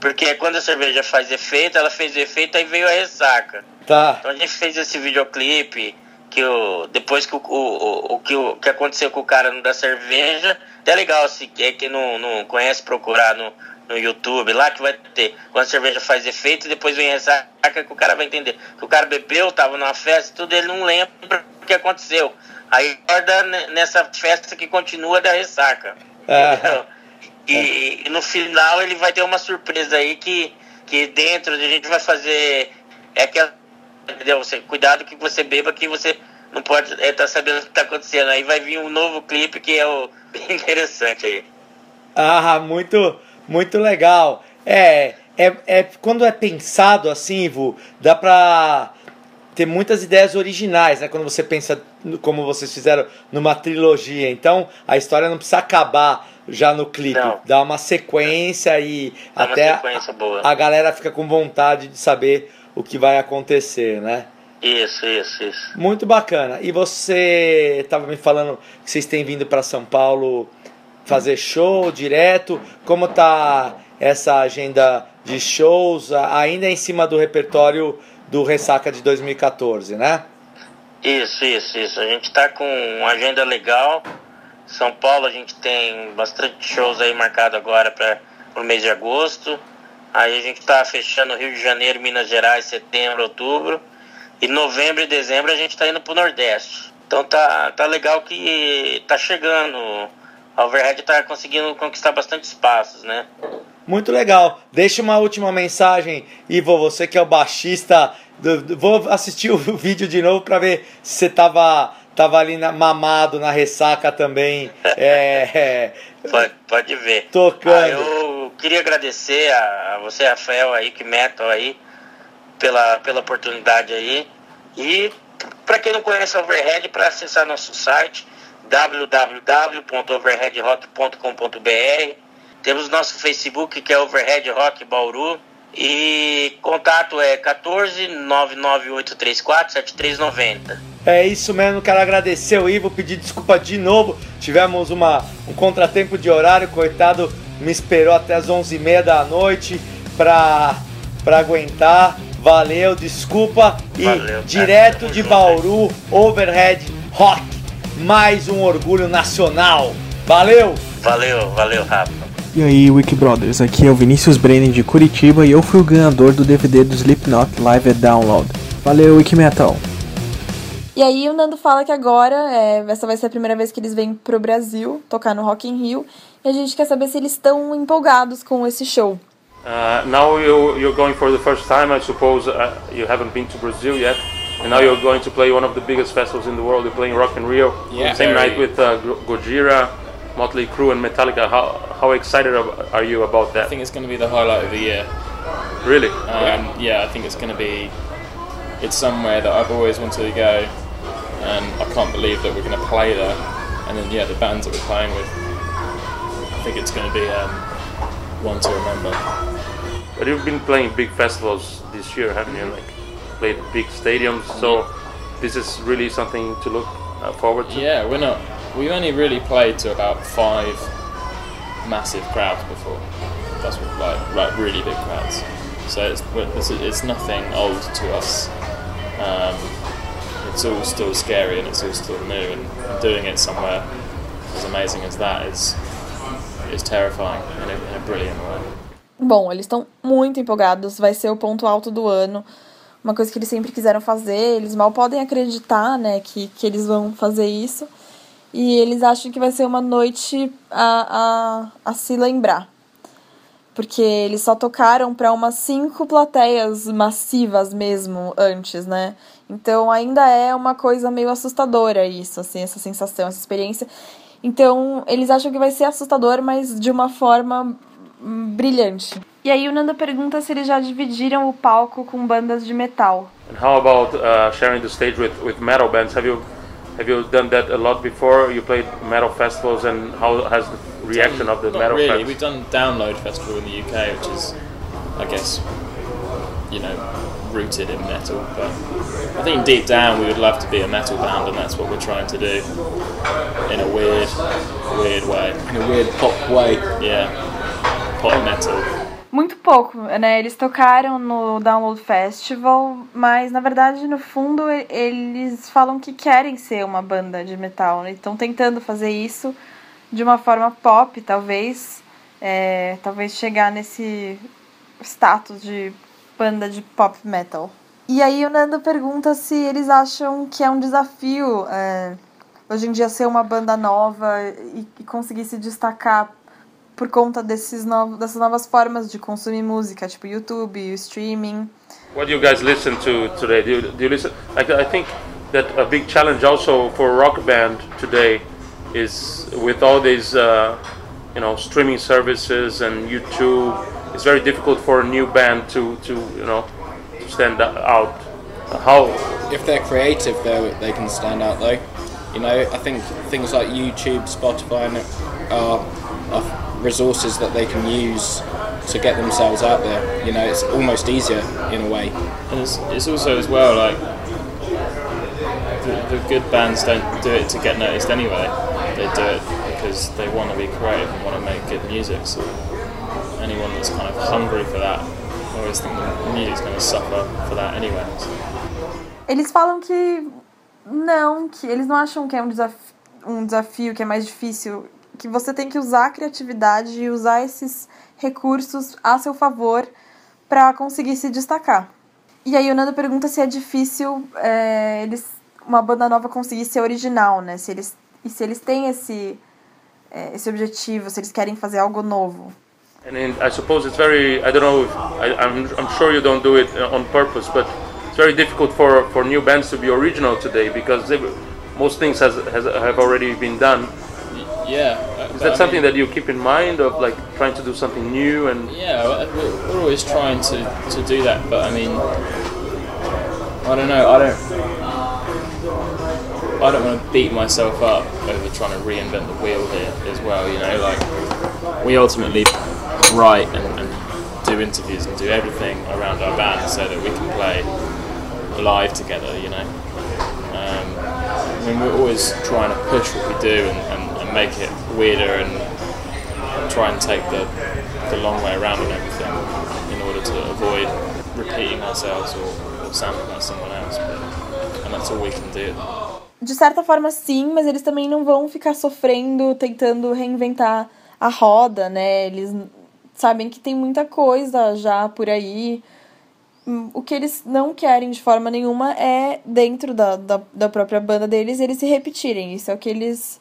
Porque quando a cerveja faz efeito, ela fez o efeito, aí veio a ressaca. Tá. Então a gente fez esse videoclipe que o depois que o, o, o, que o que aconteceu com o cara no da cerveja, até legal se é que não, não conhece procurar no, no YouTube lá que vai ter quando a cerveja faz efeito e depois vem a ressaca que o cara vai entender que o cara bebeu, tava numa festa, tudo ele não lembra o que aconteceu. Aí acorda ne- nessa festa que continua da ressaca. É. Entendeu? E, e no final ele vai ter uma surpresa aí que, que dentro a gente vai fazer. É aquela. Entendeu? Você, cuidado que você beba que você não pode estar tá sabendo o que está acontecendo. Aí vai vir um novo clipe que é o bem interessante aí. Ah, muito, muito legal. É, é, é quando é pensado assim, Ivo, dá pra ter muitas ideias originais, né? Quando você pensa como vocês fizeram numa trilogia. Então, a história não precisa acabar já no clipe. Não. Dá uma sequência e Dá até sequência boa. a galera fica com vontade de saber o que vai acontecer, né? Isso, isso, isso. Muito bacana. E você estava me falando que vocês têm vindo para São Paulo fazer show direto. Como tá essa agenda de shows a- ainda em cima do repertório do Ressaca de 2014, né? Isso, isso, isso. A gente tá com uma agenda legal. São Paulo a gente tem bastante shows aí marcado agora para o mês de agosto. Aí a gente tá fechando Rio de Janeiro, Minas Gerais, setembro, outubro. E novembro e dezembro a gente tá indo pro Nordeste. Então tá, tá legal que tá chegando. A Overhead tá conseguindo conquistar bastante espaços, né? Muito legal. Deixa uma última mensagem, Ivo, você que é o baixista. do- do- vou assistir o vídeo de novo para ver se você tava, tava ali na- mamado na ressaca também. É, Pode, pode ver. Tocando. Ah, eu queria agradecer a, a você, Rafael, aí, que metal aí, pela, pela oportunidade aí. E para quem não conhece a Overhead, para acessar nosso site www.overheadrock.com.br. Temos nosso Facebook que é Overhead Rock Bauru. E contato é 14 99834 7390. É isso mesmo, quero agradecer o Ivo, pedir desculpa de novo. Tivemos uma, um contratempo de horário, coitado, me esperou até as 11h30 da noite pra, pra aguentar. Valeu, desculpa. E Valeu, direto de junto, Bauru, Overhead Rock. Mais um orgulho nacional. Valeu! Valeu, valeu, Rafa. E aí, Wiki Brothers, aqui é o Vinícius Brennan de Curitiba e eu fui o ganhador do DVD do Slipknot Live at Download. Valeu, Wiki Metal! E aí o Nando fala que agora, é, essa vai ser a primeira vez que eles vêm pro Brasil tocar no Rock in Rio. E a gente quer saber se eles estão empolgados com esse show. Uh, now you, you're going for the first time, I suppose uh, you haven't been to Brazil yet, and now you're going to play one of the biggest festivals in the world. You're playing Rock in Rio, Yeah. same night with uh, Go- Gojira, Motley Crue, and Metallica. How how excited are you about that? I think it's going to be the highlight of the year. Really? Um, yeah, I think it's going to be. It's somewhere that I've always wanted to go, and I can't believe that we're going to play there. And then yeah, the bands that we're playing with. I think it's going to be um, one to remember. But you've been playing big festivals this year, haven't you? Like played big stadiums, so this is really something to look uh, forward to. Yeah, we're not. We only really played to about five massive crowds before. That's what, like like really big crowds. So it's it's, nothing old to us. Um, it's all still scary and it's all still new, and doing it somewhere as amazing as that is is terrifying in a, in a brilliant way. Bom, eles estão muito empolgados, vai ser o ponto alto do ano. Uma coisa que eles sempre quiseram fazer, eles mal podem acreditar, né, que, que eles vão fazer isso. E eles acham que vai ser uma noite a, a, a se lembrar. Porque eles só tocaram para umas cinco plateias massivas mesmo antes, né? Então ainda é uma coisa meio assustadora isso, assim, essa sensação, essa experiência. Então eles acham que vai ser assustador, mas de uma forma hum, brilhante. E aí o Nanda pergunta se eles já dividiram o palco com bandas de metal. And how about uh, sharing the stage with, with metal bands? Have you have you done that a lot before? You played metal festivals, and how has the reaction of the Not metal really. fans? We've done Download Festival in the UK, which is, I guess, you know, rooted in metal. But I think deep down we would love to be a metal band, and that's what we're trying to do in a weird, weird way. In a weird pop way. Yeah, pop metal. Muito pouco, né? Eles tocaram no Download Festival, mas na verdade, no fundo, eles falam que querem ser uma banda de metal, né? Estão tentando fazer isso de uma forma pop, talvez. é, talvez chegar nesse status de banda de pop metal. E aí o Nando pergunta se eles acham que é um desafio é, hoje em dia ser uma banda nova e, e conseguir se destacar por conta desses novos, dessas novas formas de consumir música, tipo YouTube, streaming. What do you guys listen to today? Do you, do you listen? Like, I think that a big challenge also for a rock band today is with all these, uh, you know, streaming services and YouTube. It's very difficult for a new band to, to you know, to stand out. How If they're creative, though, they can stand out. Though, you know, I think things like YouTube, Spotify, and are, are resources that they can use to get themselves out there. You know, it's almost easier in a way. And it's, it's also as well like the, the good bands don't do it to get noticed anyway. They do it because they want to be creative and want to make good music. So anyone that's kind of hungry for that, I always think the music's going to suffer for that anyway. So. Eles falam que não, que eles não acham que é um desafio, um desafio que é mais difícil, que você tem que usar a criatividade e usar esses recursos a seu favor para conseguir se destacar. E aí o Nando pergunta se é difícil é, eles, uma banda nova conseguir ser original, né? Se eles, e se eles têm esse, é, esse objetivo, se eles querem fazer algo novo. And in, I suppose it's very, I don't know, if, I, I'm, I'm sure you don't do it uh, on purpose, but it's very difficult for, for new bands to be original today because they, most things has, has, have already been done. Yeah. Is that something that you keep in mind of like trying to do something new and Yeah, we're, we're always trying to, to do that, but I mean, I don't know. I don't. I don't want to beat myself up over trying to reinvent the wheel here as well. You know, like we ultimately write and, and do interviews and do everything around our band so that we can play live together. You know, um, I mean, we're always trying to push what we do and, and make it weirder and try and take the, the long way around and everything in order to avoid repeating ourselves or, or sounding like someone else. But, and that's all we can do. De certa forma, sim, mas eles também não vão ficar sofrendo, tentando reinventar a roda, né? Eles sabem que tem muita coisa já por aí. O que eles não querem de forma nenhuma é, dentro da, da, da própria banda deles, eles se repetirem. Isso é o que eles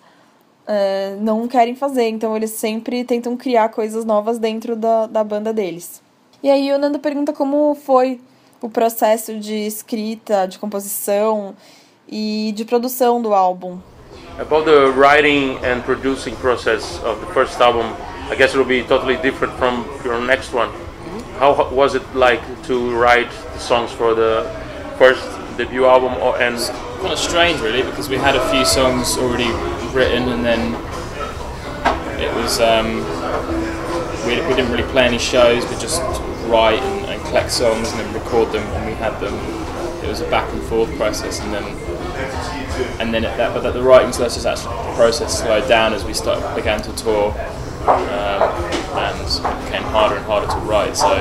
é, não querem fazer. Então, eles sempre tentam criar coisas novas dentro da, da banda deles. E aí, o Nando pergunta como foi o processo de escrita, de composição e de produção do álbum. about the writing and producing process of the first album? I guess it will be totally different from your next one. How was it like to write the songs for the first debut album or, and Kind of strange, really, because we had a few songs already written, and then it was um, we, we didn't really play any shows. We just write and, and collect songs and then record them, and we had them. It was a back and forth process, and then and then at that, but the writing process actually process slowed down as we start began to tour, um, and it became harder and harder to write. So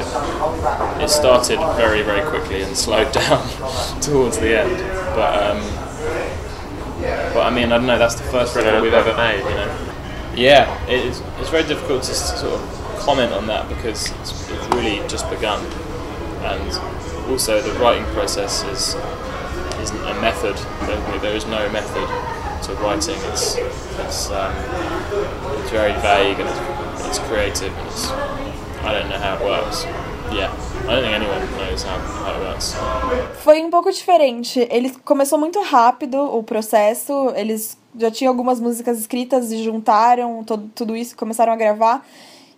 it started very very quickly and slowed down towards the end. But um, But I mean, I don't know. That's the first record we've ever made. You know. Yeah, it's it's very difficult to sort of comment on that because it's, it's really just begun, and also the writing process is isn't a method. There, there is no method to writing. It's it's um, it's very vague and it's, it's creative. And it's I don't know how it works. Yeah, I don't think anyone knows how, how it works. Foi um pouco diferente. Ele começou muito rápido o processo. Eles já tinham algumas músicas escritas e juntaram todo, tudo isso, começaram a gravar.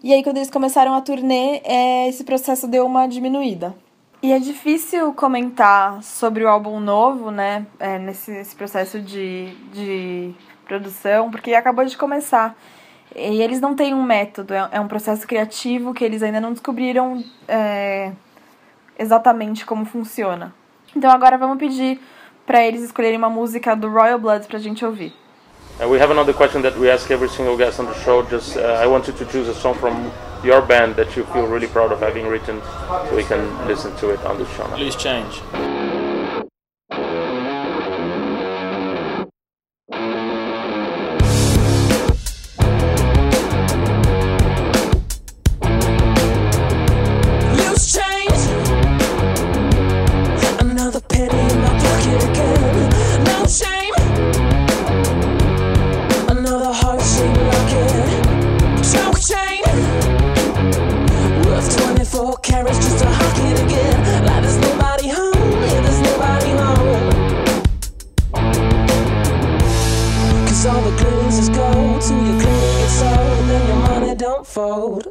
E aí, quando eles começaram a turnê, é, esse processo deu uma diminuída. E é difícil comentar sobre o álbum novo, né? é, nesse, nesse processo de, de produção, porque acabou de começar. E eles não têm um método, é, é um processo criativo que eles ainda não descobriram é, exatamente como funciona. Então agora vamos pedir para eles escolherem uma música do Royal Blood pra gente ouvir. Uh, we have another question that we ask every single guest on the show. Just, uh, I want you to choose a song from your band that you feel really proud of having written, so we can listen to it on the show. Loose change. 24 carats just to hock it again. Like there's nobody home. Yeah, there's nobody home. Cause all the glitters is gold. Till your cleaning gets sold. Then your money don't fold.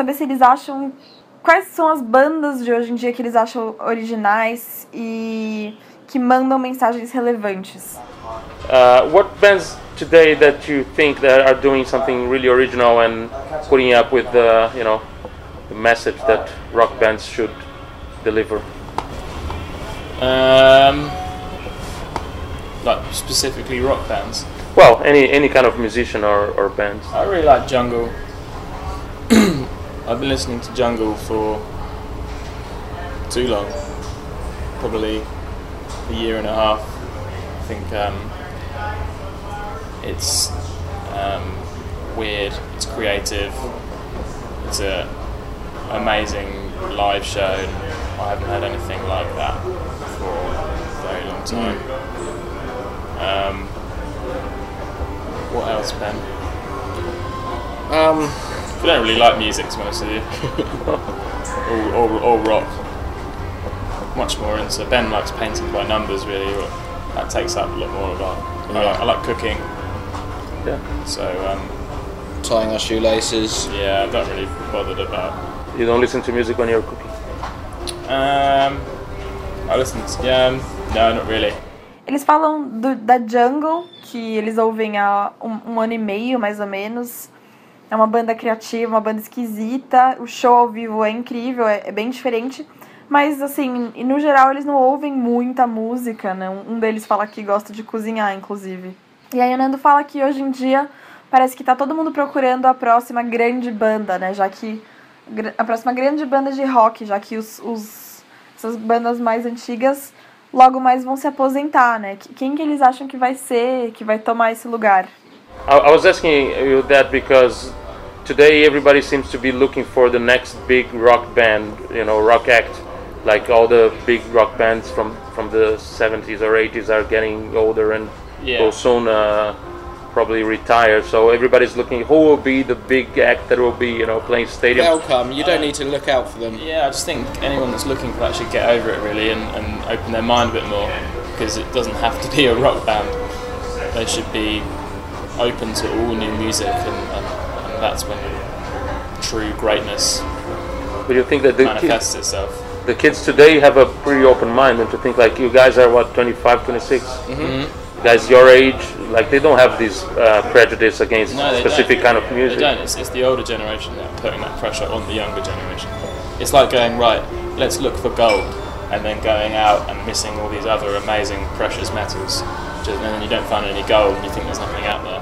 Saber se eles acham quais são as bandas de hoje em dia que eles acham originais e que mandam mensagens relevantes. Uh, what bands today that you think that are doing something really original and putting up with the, you know, the message that rock bands should deliver? Um, like specifically rock bands. Well, any any kind of musician or, or band. I really like Jungle. I've been listening to Jungle for too long, probably a year and a half. I think um, it's um, weird, it's creative, it's a amazing live show. And I haven't had anything like that for a very long time. Um, what else, Ben? Um, I don't really like music, to be honest with you. all, all, all rock. Much more into Ben likes painting by numbers, really. But that takes up a lot more of our. I, like, I like cooking. Yeah. So um, Tying our shoelaces. yeah, I'm not really bothered about. You don't listen to music when you're cooking. Um, I listen. To, yeah, um, no, not really. Eles falam do- da Jungle, que eles ouvem há um, um ano e meio, mais ou menos. É uma banda criativa, uma banda esquisita. O show ao vivo é incrível, é, é bem diferente. Mas, assim, no geral eles não ouvem muita música, né? Um deles fala que gosta de cozinhar, inclusive. E aí o Nando fala que hoje em dia parece que tá todo mundo procurando a próxima grande banda, né? Já que a próxima grande banda de rock, já que os, os essas bandas mais antigas logo mais vão se aposentar, né? Que- Quem que eles acham que vai ser, que vai tomar esse lugar? I was asking you that because today everybody seems to be looking for the next big rock band, you know, rock act. Like all the big rock bands from from the 70s or 80s are getting older and Yeah. will soon uh, probably retire. So everybody's looking who will be the big act that will be, you know, playing stadiums. They'll come. You don't need to look out for them. Yeah, I just think anyone that's looking for that should get over it really and, and open their mind a bit more because it doesn't have to be a rock band. They should be open to all new music and, and, and that's when true greatness But you think that the, manifests itself. the kids today have a pretty open mind and to think like you guys are what 25, 26. Mm-hmm. Guys your age, like they don't have this uh, prejudice against No, specific don't. kind of music. They don't. It's, it's the older generation that are putting that pressure on the younger generation. It's like going right. Let's look for gold, and then going out and missing all these other amazing precious metals, just, and then you don't find any gold, and you think there's nothing out there.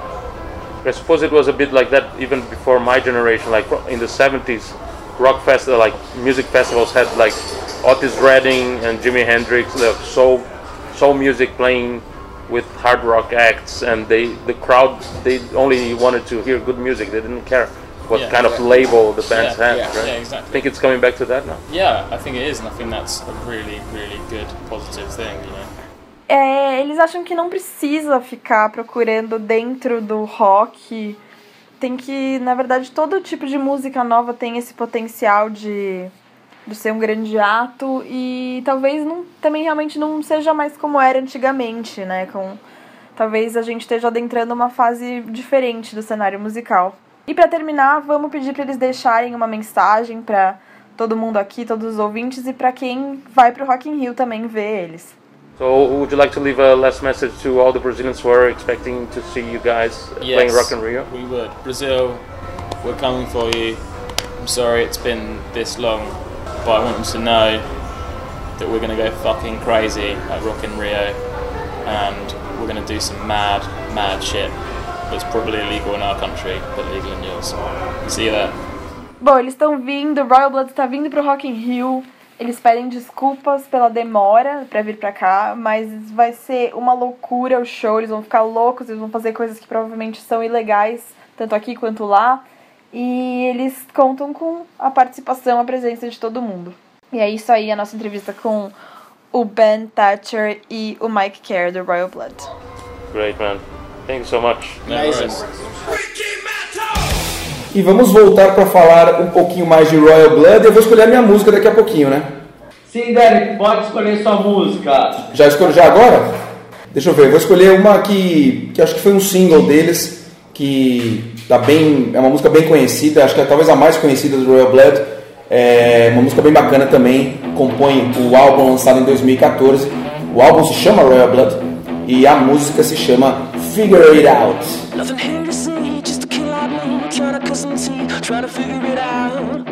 I suppose it was a bit like that even before my generation. Like in the 70s, rock festival, like music festivals had like Otis Redding and Jimi Hendrix, like soul, soul music playing with hard rock acts, and they the crowd they only wanted to hear good music. They didn't care what Yeah. kind of label the bands Yeah, had. yeah, right? yeah, exactly. I think it's coming back to that now. Yeah, I think it is, and I think that's a really, really good positive thing. You know. É, eles acham que não precisa ficar procurando dentro do rock. Tem que, na verdade, todo tipo de música nova tem esse potencial de, de ser um grande ato e talvez não, também realmente não seja mais como era antigamente, né? Com, talvez a gente esteja adentrando uma fase diferente do cenário musical. E para terminar, vamos pedir para eles deixarem uma mensagem para todo mundo aqui, todos os ouvintes e para quem vai pro Rock in Rio também ver eles. So, would you like to leave a last message to all the Brazilians who are expecting to see you guys playing Rock in Rio? We would. Brazil, we're coming for you. I'm sorry it's been this long, but I want them to know that we're going to go fucking crazy at Rock in Rio and we're going to do some mad, mad shit that's probably illegal in our country, but legal in yours. See you there. Bom, eles estão vindo, o Royal Blood está vindo pro Rock in Rio. Eles pedem desculpas pela demora pra vir pra cá, mas vai ser uma loucura o show. Eles vão ficar loucos, eles vão fazer coisas que provavelmente são ilegais, tanto aqui quanto lá. E eles contam com a participação, a presença de todo mundo. E é isso aí, a nossa entrevista com o Ben Thatcher e o Mike Kerr do Royal Blood. Great, man. Thank you so much. No Amazing. E vamos voltar para falar um pouquinho mais de Royal Blood. Eu vou escolher a minha música daqui a pouquinho, né? Sim, Derek, pode escolher sua música. Já escolho já agora? Deixa eu ver, eu vou escolher uma que, que acho que foi um single deles, que tá bem, é uma música bem conhecida, acho que é talvez a mais conhecida do Royal Blood. É uma música bem bacana também, compõe o álbum lançado em 2014. O álbum se chama Royal Blood e a música se chama Figure It Out. Teeth, trying to figure it out.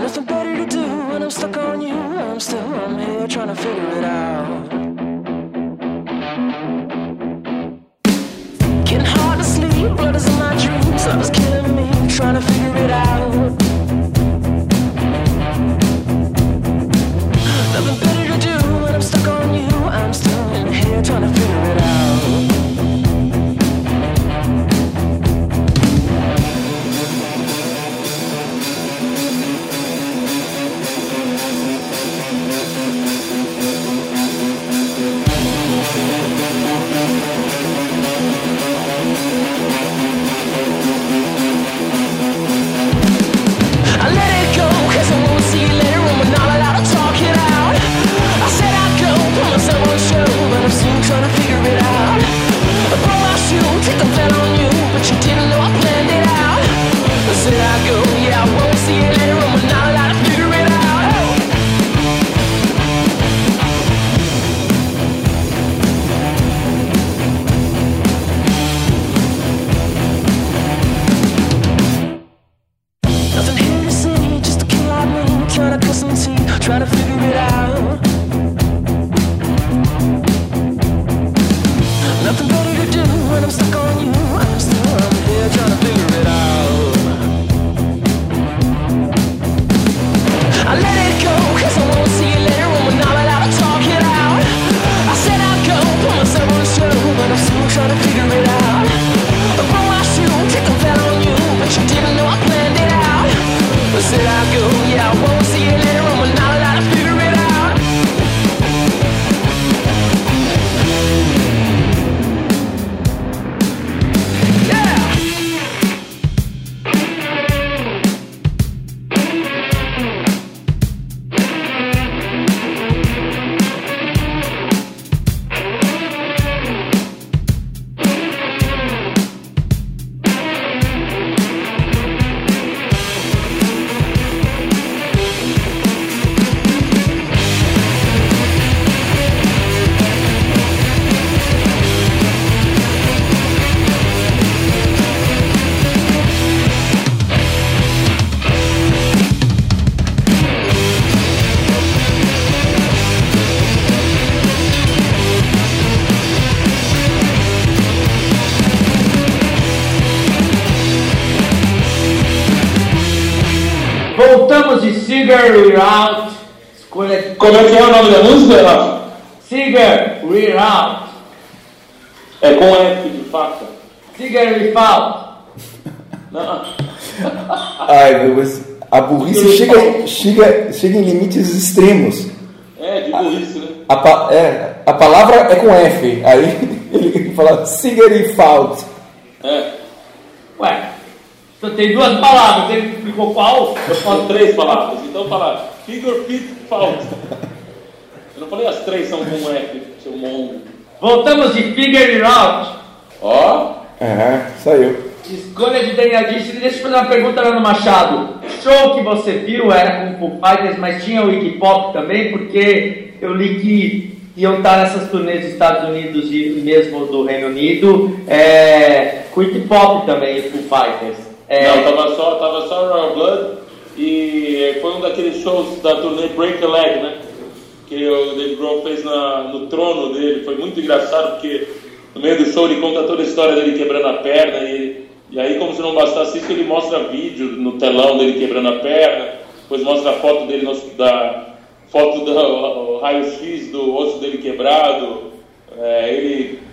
Nothing better to do when I'm stuck on you. I'm still I'm here trying to figure it out. Getting hard to sleep, blood is in my dreams. Love is killing me, trying to figure it out. Nothing better to do when I'm stuck on you. I'm still in here trying to figure it out. Out. Não. Ai, meu, mas a burrice chega, chega, chega em limites extremos. É, de burrice, né? A, é, a palavra é com F. Aí ele fala fault. É. Ué, então tem duas palavras. Ele explicou qual? Eu falo três palavras, então fala figure fit fault. Eu não falei as três são com F, seu mongo. Voltamos de Figure It Out. Ó, É, saiu. Escolha de Daniel Disse. Deixa eu fazer uma pergunta lá no Machado. Show que você viu era com Foo Fighters, mas tinha o Iggy Pop também, porque eu li que iam estar nessas turnês dos Estados Unidos e mesmo do Reino Unido, é, com Iggy Pop também, o Foo Fighters. É, não, tava só, tava só Royal Blood e foi um daqueles shows da turnê Break a Leg, né? Que o Dave Grohl fez na, no trono dele. Foi muito engraçado porque no meio do show ele conta toda a história dele quebrando a perna e, e aí como se não bastasse isso ele mostra vídeo no telão dele quebrando a perna, depois mostra a foto dele no, da foto do raio-x do osso dele quebrado, é, ele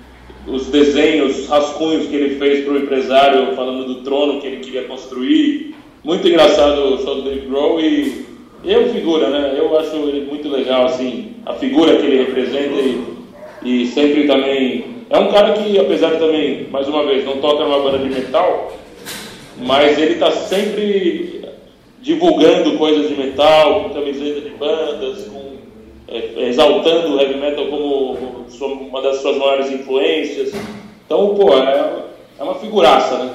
os desenhos, rascunhos que ele fez para o empresário falando do trono que ele queria construir. Muito engraçado o show do Dave Grohl e eu figura, né? Eu acho ele muito legal, assim, a figura que ele representa e, e sempre também... É um cara que, apesar de também, mais uma vez, não toca numa banda de metal, mas ele está sempre divulgando coisas de metal, com camiseta de bandas, com é, exaltando o heavy metal como sua- uma das suas maiores influências. Então, pô, é, é uma figuraça, né?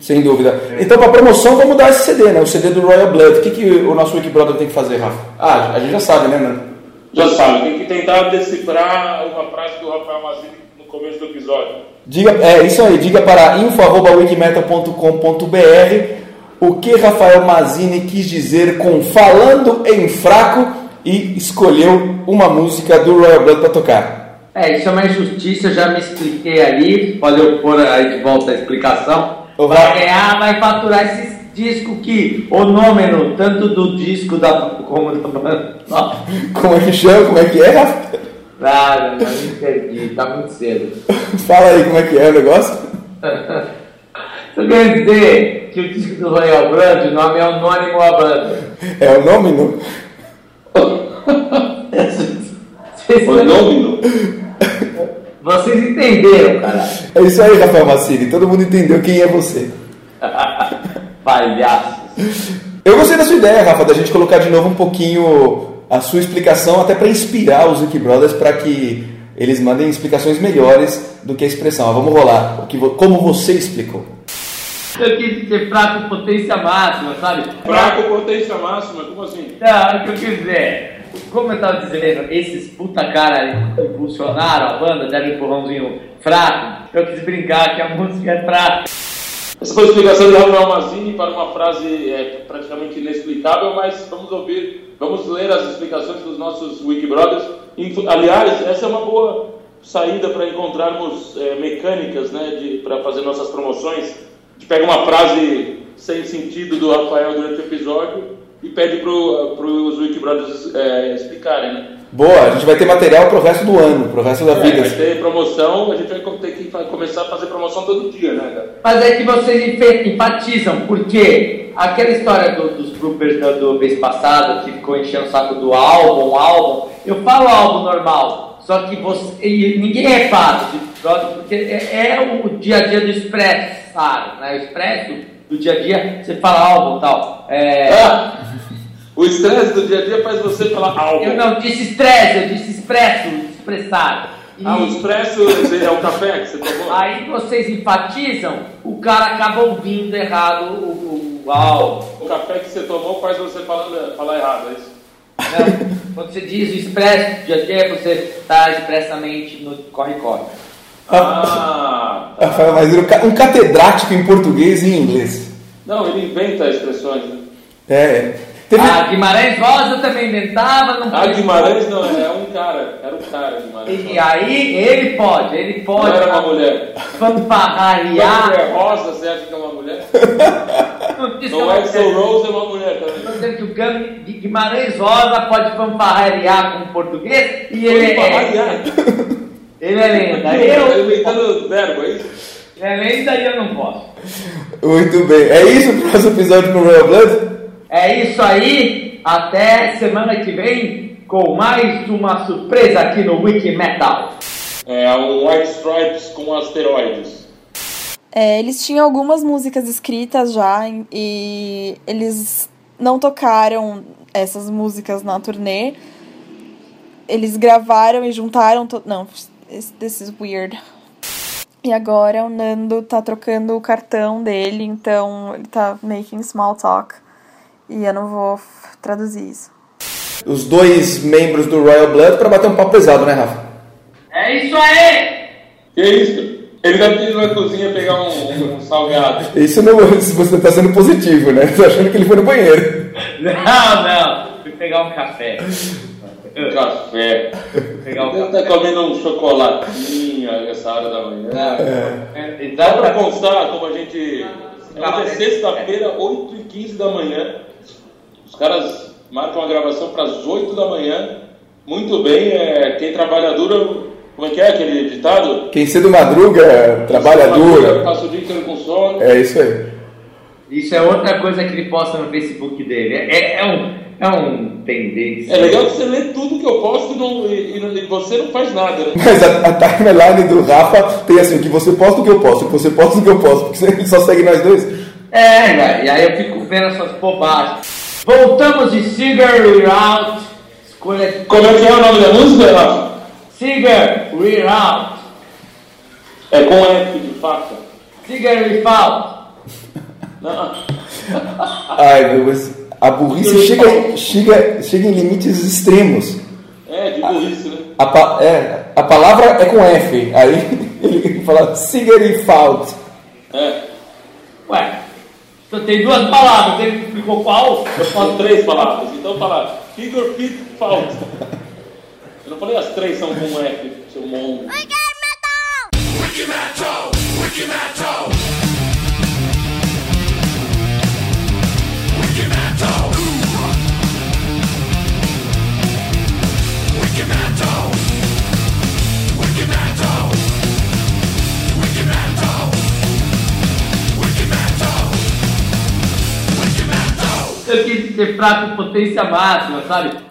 Sem dúvida. Então, para promoção, vamos dar esse CD, né? O CD do Royal Blood. O que, que o nosso Wiki Brother tem que fazer, Rafa? Ah, a gente já sabe, né, mano? Já sabe, tem que tentar decifrar uma frase do Rafael Mazini começo do episódio. Diga, é isso aí, diga para info.wikimetal.com.br o que Rafael Mazini quis dizer com falando em fraco e escolheu uma música do Royal Blood para tocar. É, isso é uma injustiça, eu já me expliquei ali. Pode eu pôr aí de volta a explicação? Vai ganhar, vai faturar esse disco que o nômeno, tanto do disco da, como da banda. Como é que chama? Como é que é? Nada, não entendi, tá muito cedo. Fala aí como é que é o negócio. Eu quero dizer que o disco do Royal Blood, o nome é anônimo banda. É o nome, não? Vocês, O nome vocês entenderam, cara. É isso aí, Rafael Mazini. Todo mundo entendeu quem é você. Palhaços. Eu gostei da sua ideia, Rafa, da gente colocar de novo um pouquinho a sua explicação, até para inspirar os Wiki Brothers para que eles mandem explicações melhores do que a expressão. Ah, Vamos rolar o que como você explicou. Eu quis dizer fraco potência máxima, sabe? Fraco potência máxima, como assim? Não, o que eu quis dizer. Como eu tava dizendo, esses puta cara que impulsionaram a banda, deram um empurrãozinho fraco. Eu quis brincar que a música é fraca. Essa foi a explicação de Rafael Mazini para uma frase é, praticamente inexplicável, mas vamos ouvir, vamos ler as explicações dos nossos Wikibrothers. Aliás, essa é uma boa saída para encontrarmos é, mecânicas né, para fazer nossas promoções. A gente pega uma frase sem sentido do Rafael durante o episódio e pede para os Wikibrothers é, explicarem. Né? Boa, a gente vai ter material pro resto do ano, pro resto da É, vida. vai ter promoção, a gente vai ter que começar a fazer promoção todo dia, né, cara? Mas é que vocês enfatizam, porque aquela história do- dos bloopers do, do mês passado, que ficou enchendo o saco do álbum, álbum, eu falo álbum normal, só que você, e ninguém repara, de- porque é, é o dia a dia do expresso, sabe? Né? O expresso do dia a dia, você fala álbum e tal. É, Ah, o estresse do dia a dia faz você falar algo. eu não disse estresse, eu disse expresso, expressar. E- Ah, o expresso é o café que você tomou? Aí vocês enfatizam, o cara acaba ouvindo errado o, o, o álbum. O café que você tomou faz você falar, falar errado, é isso? Não, quando você diz o expresso, dia a dia, você está expressamente no corre-corre. Ah, Rafael Mazini, um ca- um catedrático em português e em inglês. não, ele inventa expressões. Né? É. Teve, Ah, Guimarães Rosa também inventava, não Ah, Guimarães não, é um cara, era um cara Guimarães. E aí ele pode, ele Não pode era uma mulher. fanfarrariar. Quando é rosa, você acha que é uma mulher? Não é Axel uma- Rose é uma mulher Estou também. dizendo que o Guimarães Rosa pode fanfarrear com o português e ele é. Ele é lenda. Tá Eu, inventando verbo, é isso? ele é lenda e eu não posso. Muito bem. É isso o próximo episódio com o Royal Blood? É isso aí. Até semana que vem com mais uma surpresa aqui no Wiki Metal. É um White Stripes com asteroides. É, eles tinham algumas músicas escritas já e eles não tocaram essas músicas na turnê. Eles gravaram e juntaram. To não, this this is weird. E agora o Nando tá trocando o cartão dele, então ele tá making small talk. E eu não vou traduzir isso. Os dois membros do Royal Blood para bater um papo pesado, né, Rafa? É isso aí! Que isso? Ele deve ter ido na cozinha pegar um, um salgado. Isso não, você tá sendo positivo, né? Tô achando que ele foi no banheiro. Não, não. Fui pegar um café. Um café. Pegar um Deve estar comendo um chocolatinho essa hora da manhã. É, Só pra constar, como a gente. Hoje é sexta-feira, 8h15 da manhã. Os caras marcam a gravação para as 8 da manhã. Muito bem, é, quem trabalha duro. Como é que é aquele ditado? Quem cedo madruga, trabalha duro. Passa o dia inteiro com sono. É isso aí. Isso é outra coisa que ele posta no Facebook dele. É, é- é um, é um tendência. É legal que você lê tudo que eu posto e, não- e- e e você não faz nada, né? Mas a, a timeline do Rafa tem assim, o que você posta, o que eu posto, o que você posta, o que eu posto, porque ele só segue nós dois. É. E aí eu fico vendo essas bobagens. Voltamos de Cigar We're Out. Escolha Como é que é o nome da música, Rafa? Cigar We're Out. É com F de faca. Cigar We're Out. Não. Ai, meu Deus. A burrice chega, chega, chega em limites extremos. É, de burrice, né? A, pa- é, a palavra é com F. Aí ele fala cigarifalt. É. Ué, só tem duas palavras. Ele explicou qual? Eu falo três palavras, então fala figure fit fault. Eu não falei as três são com F, seu mongo. Eu quis ser fraco potência máxima, sabe?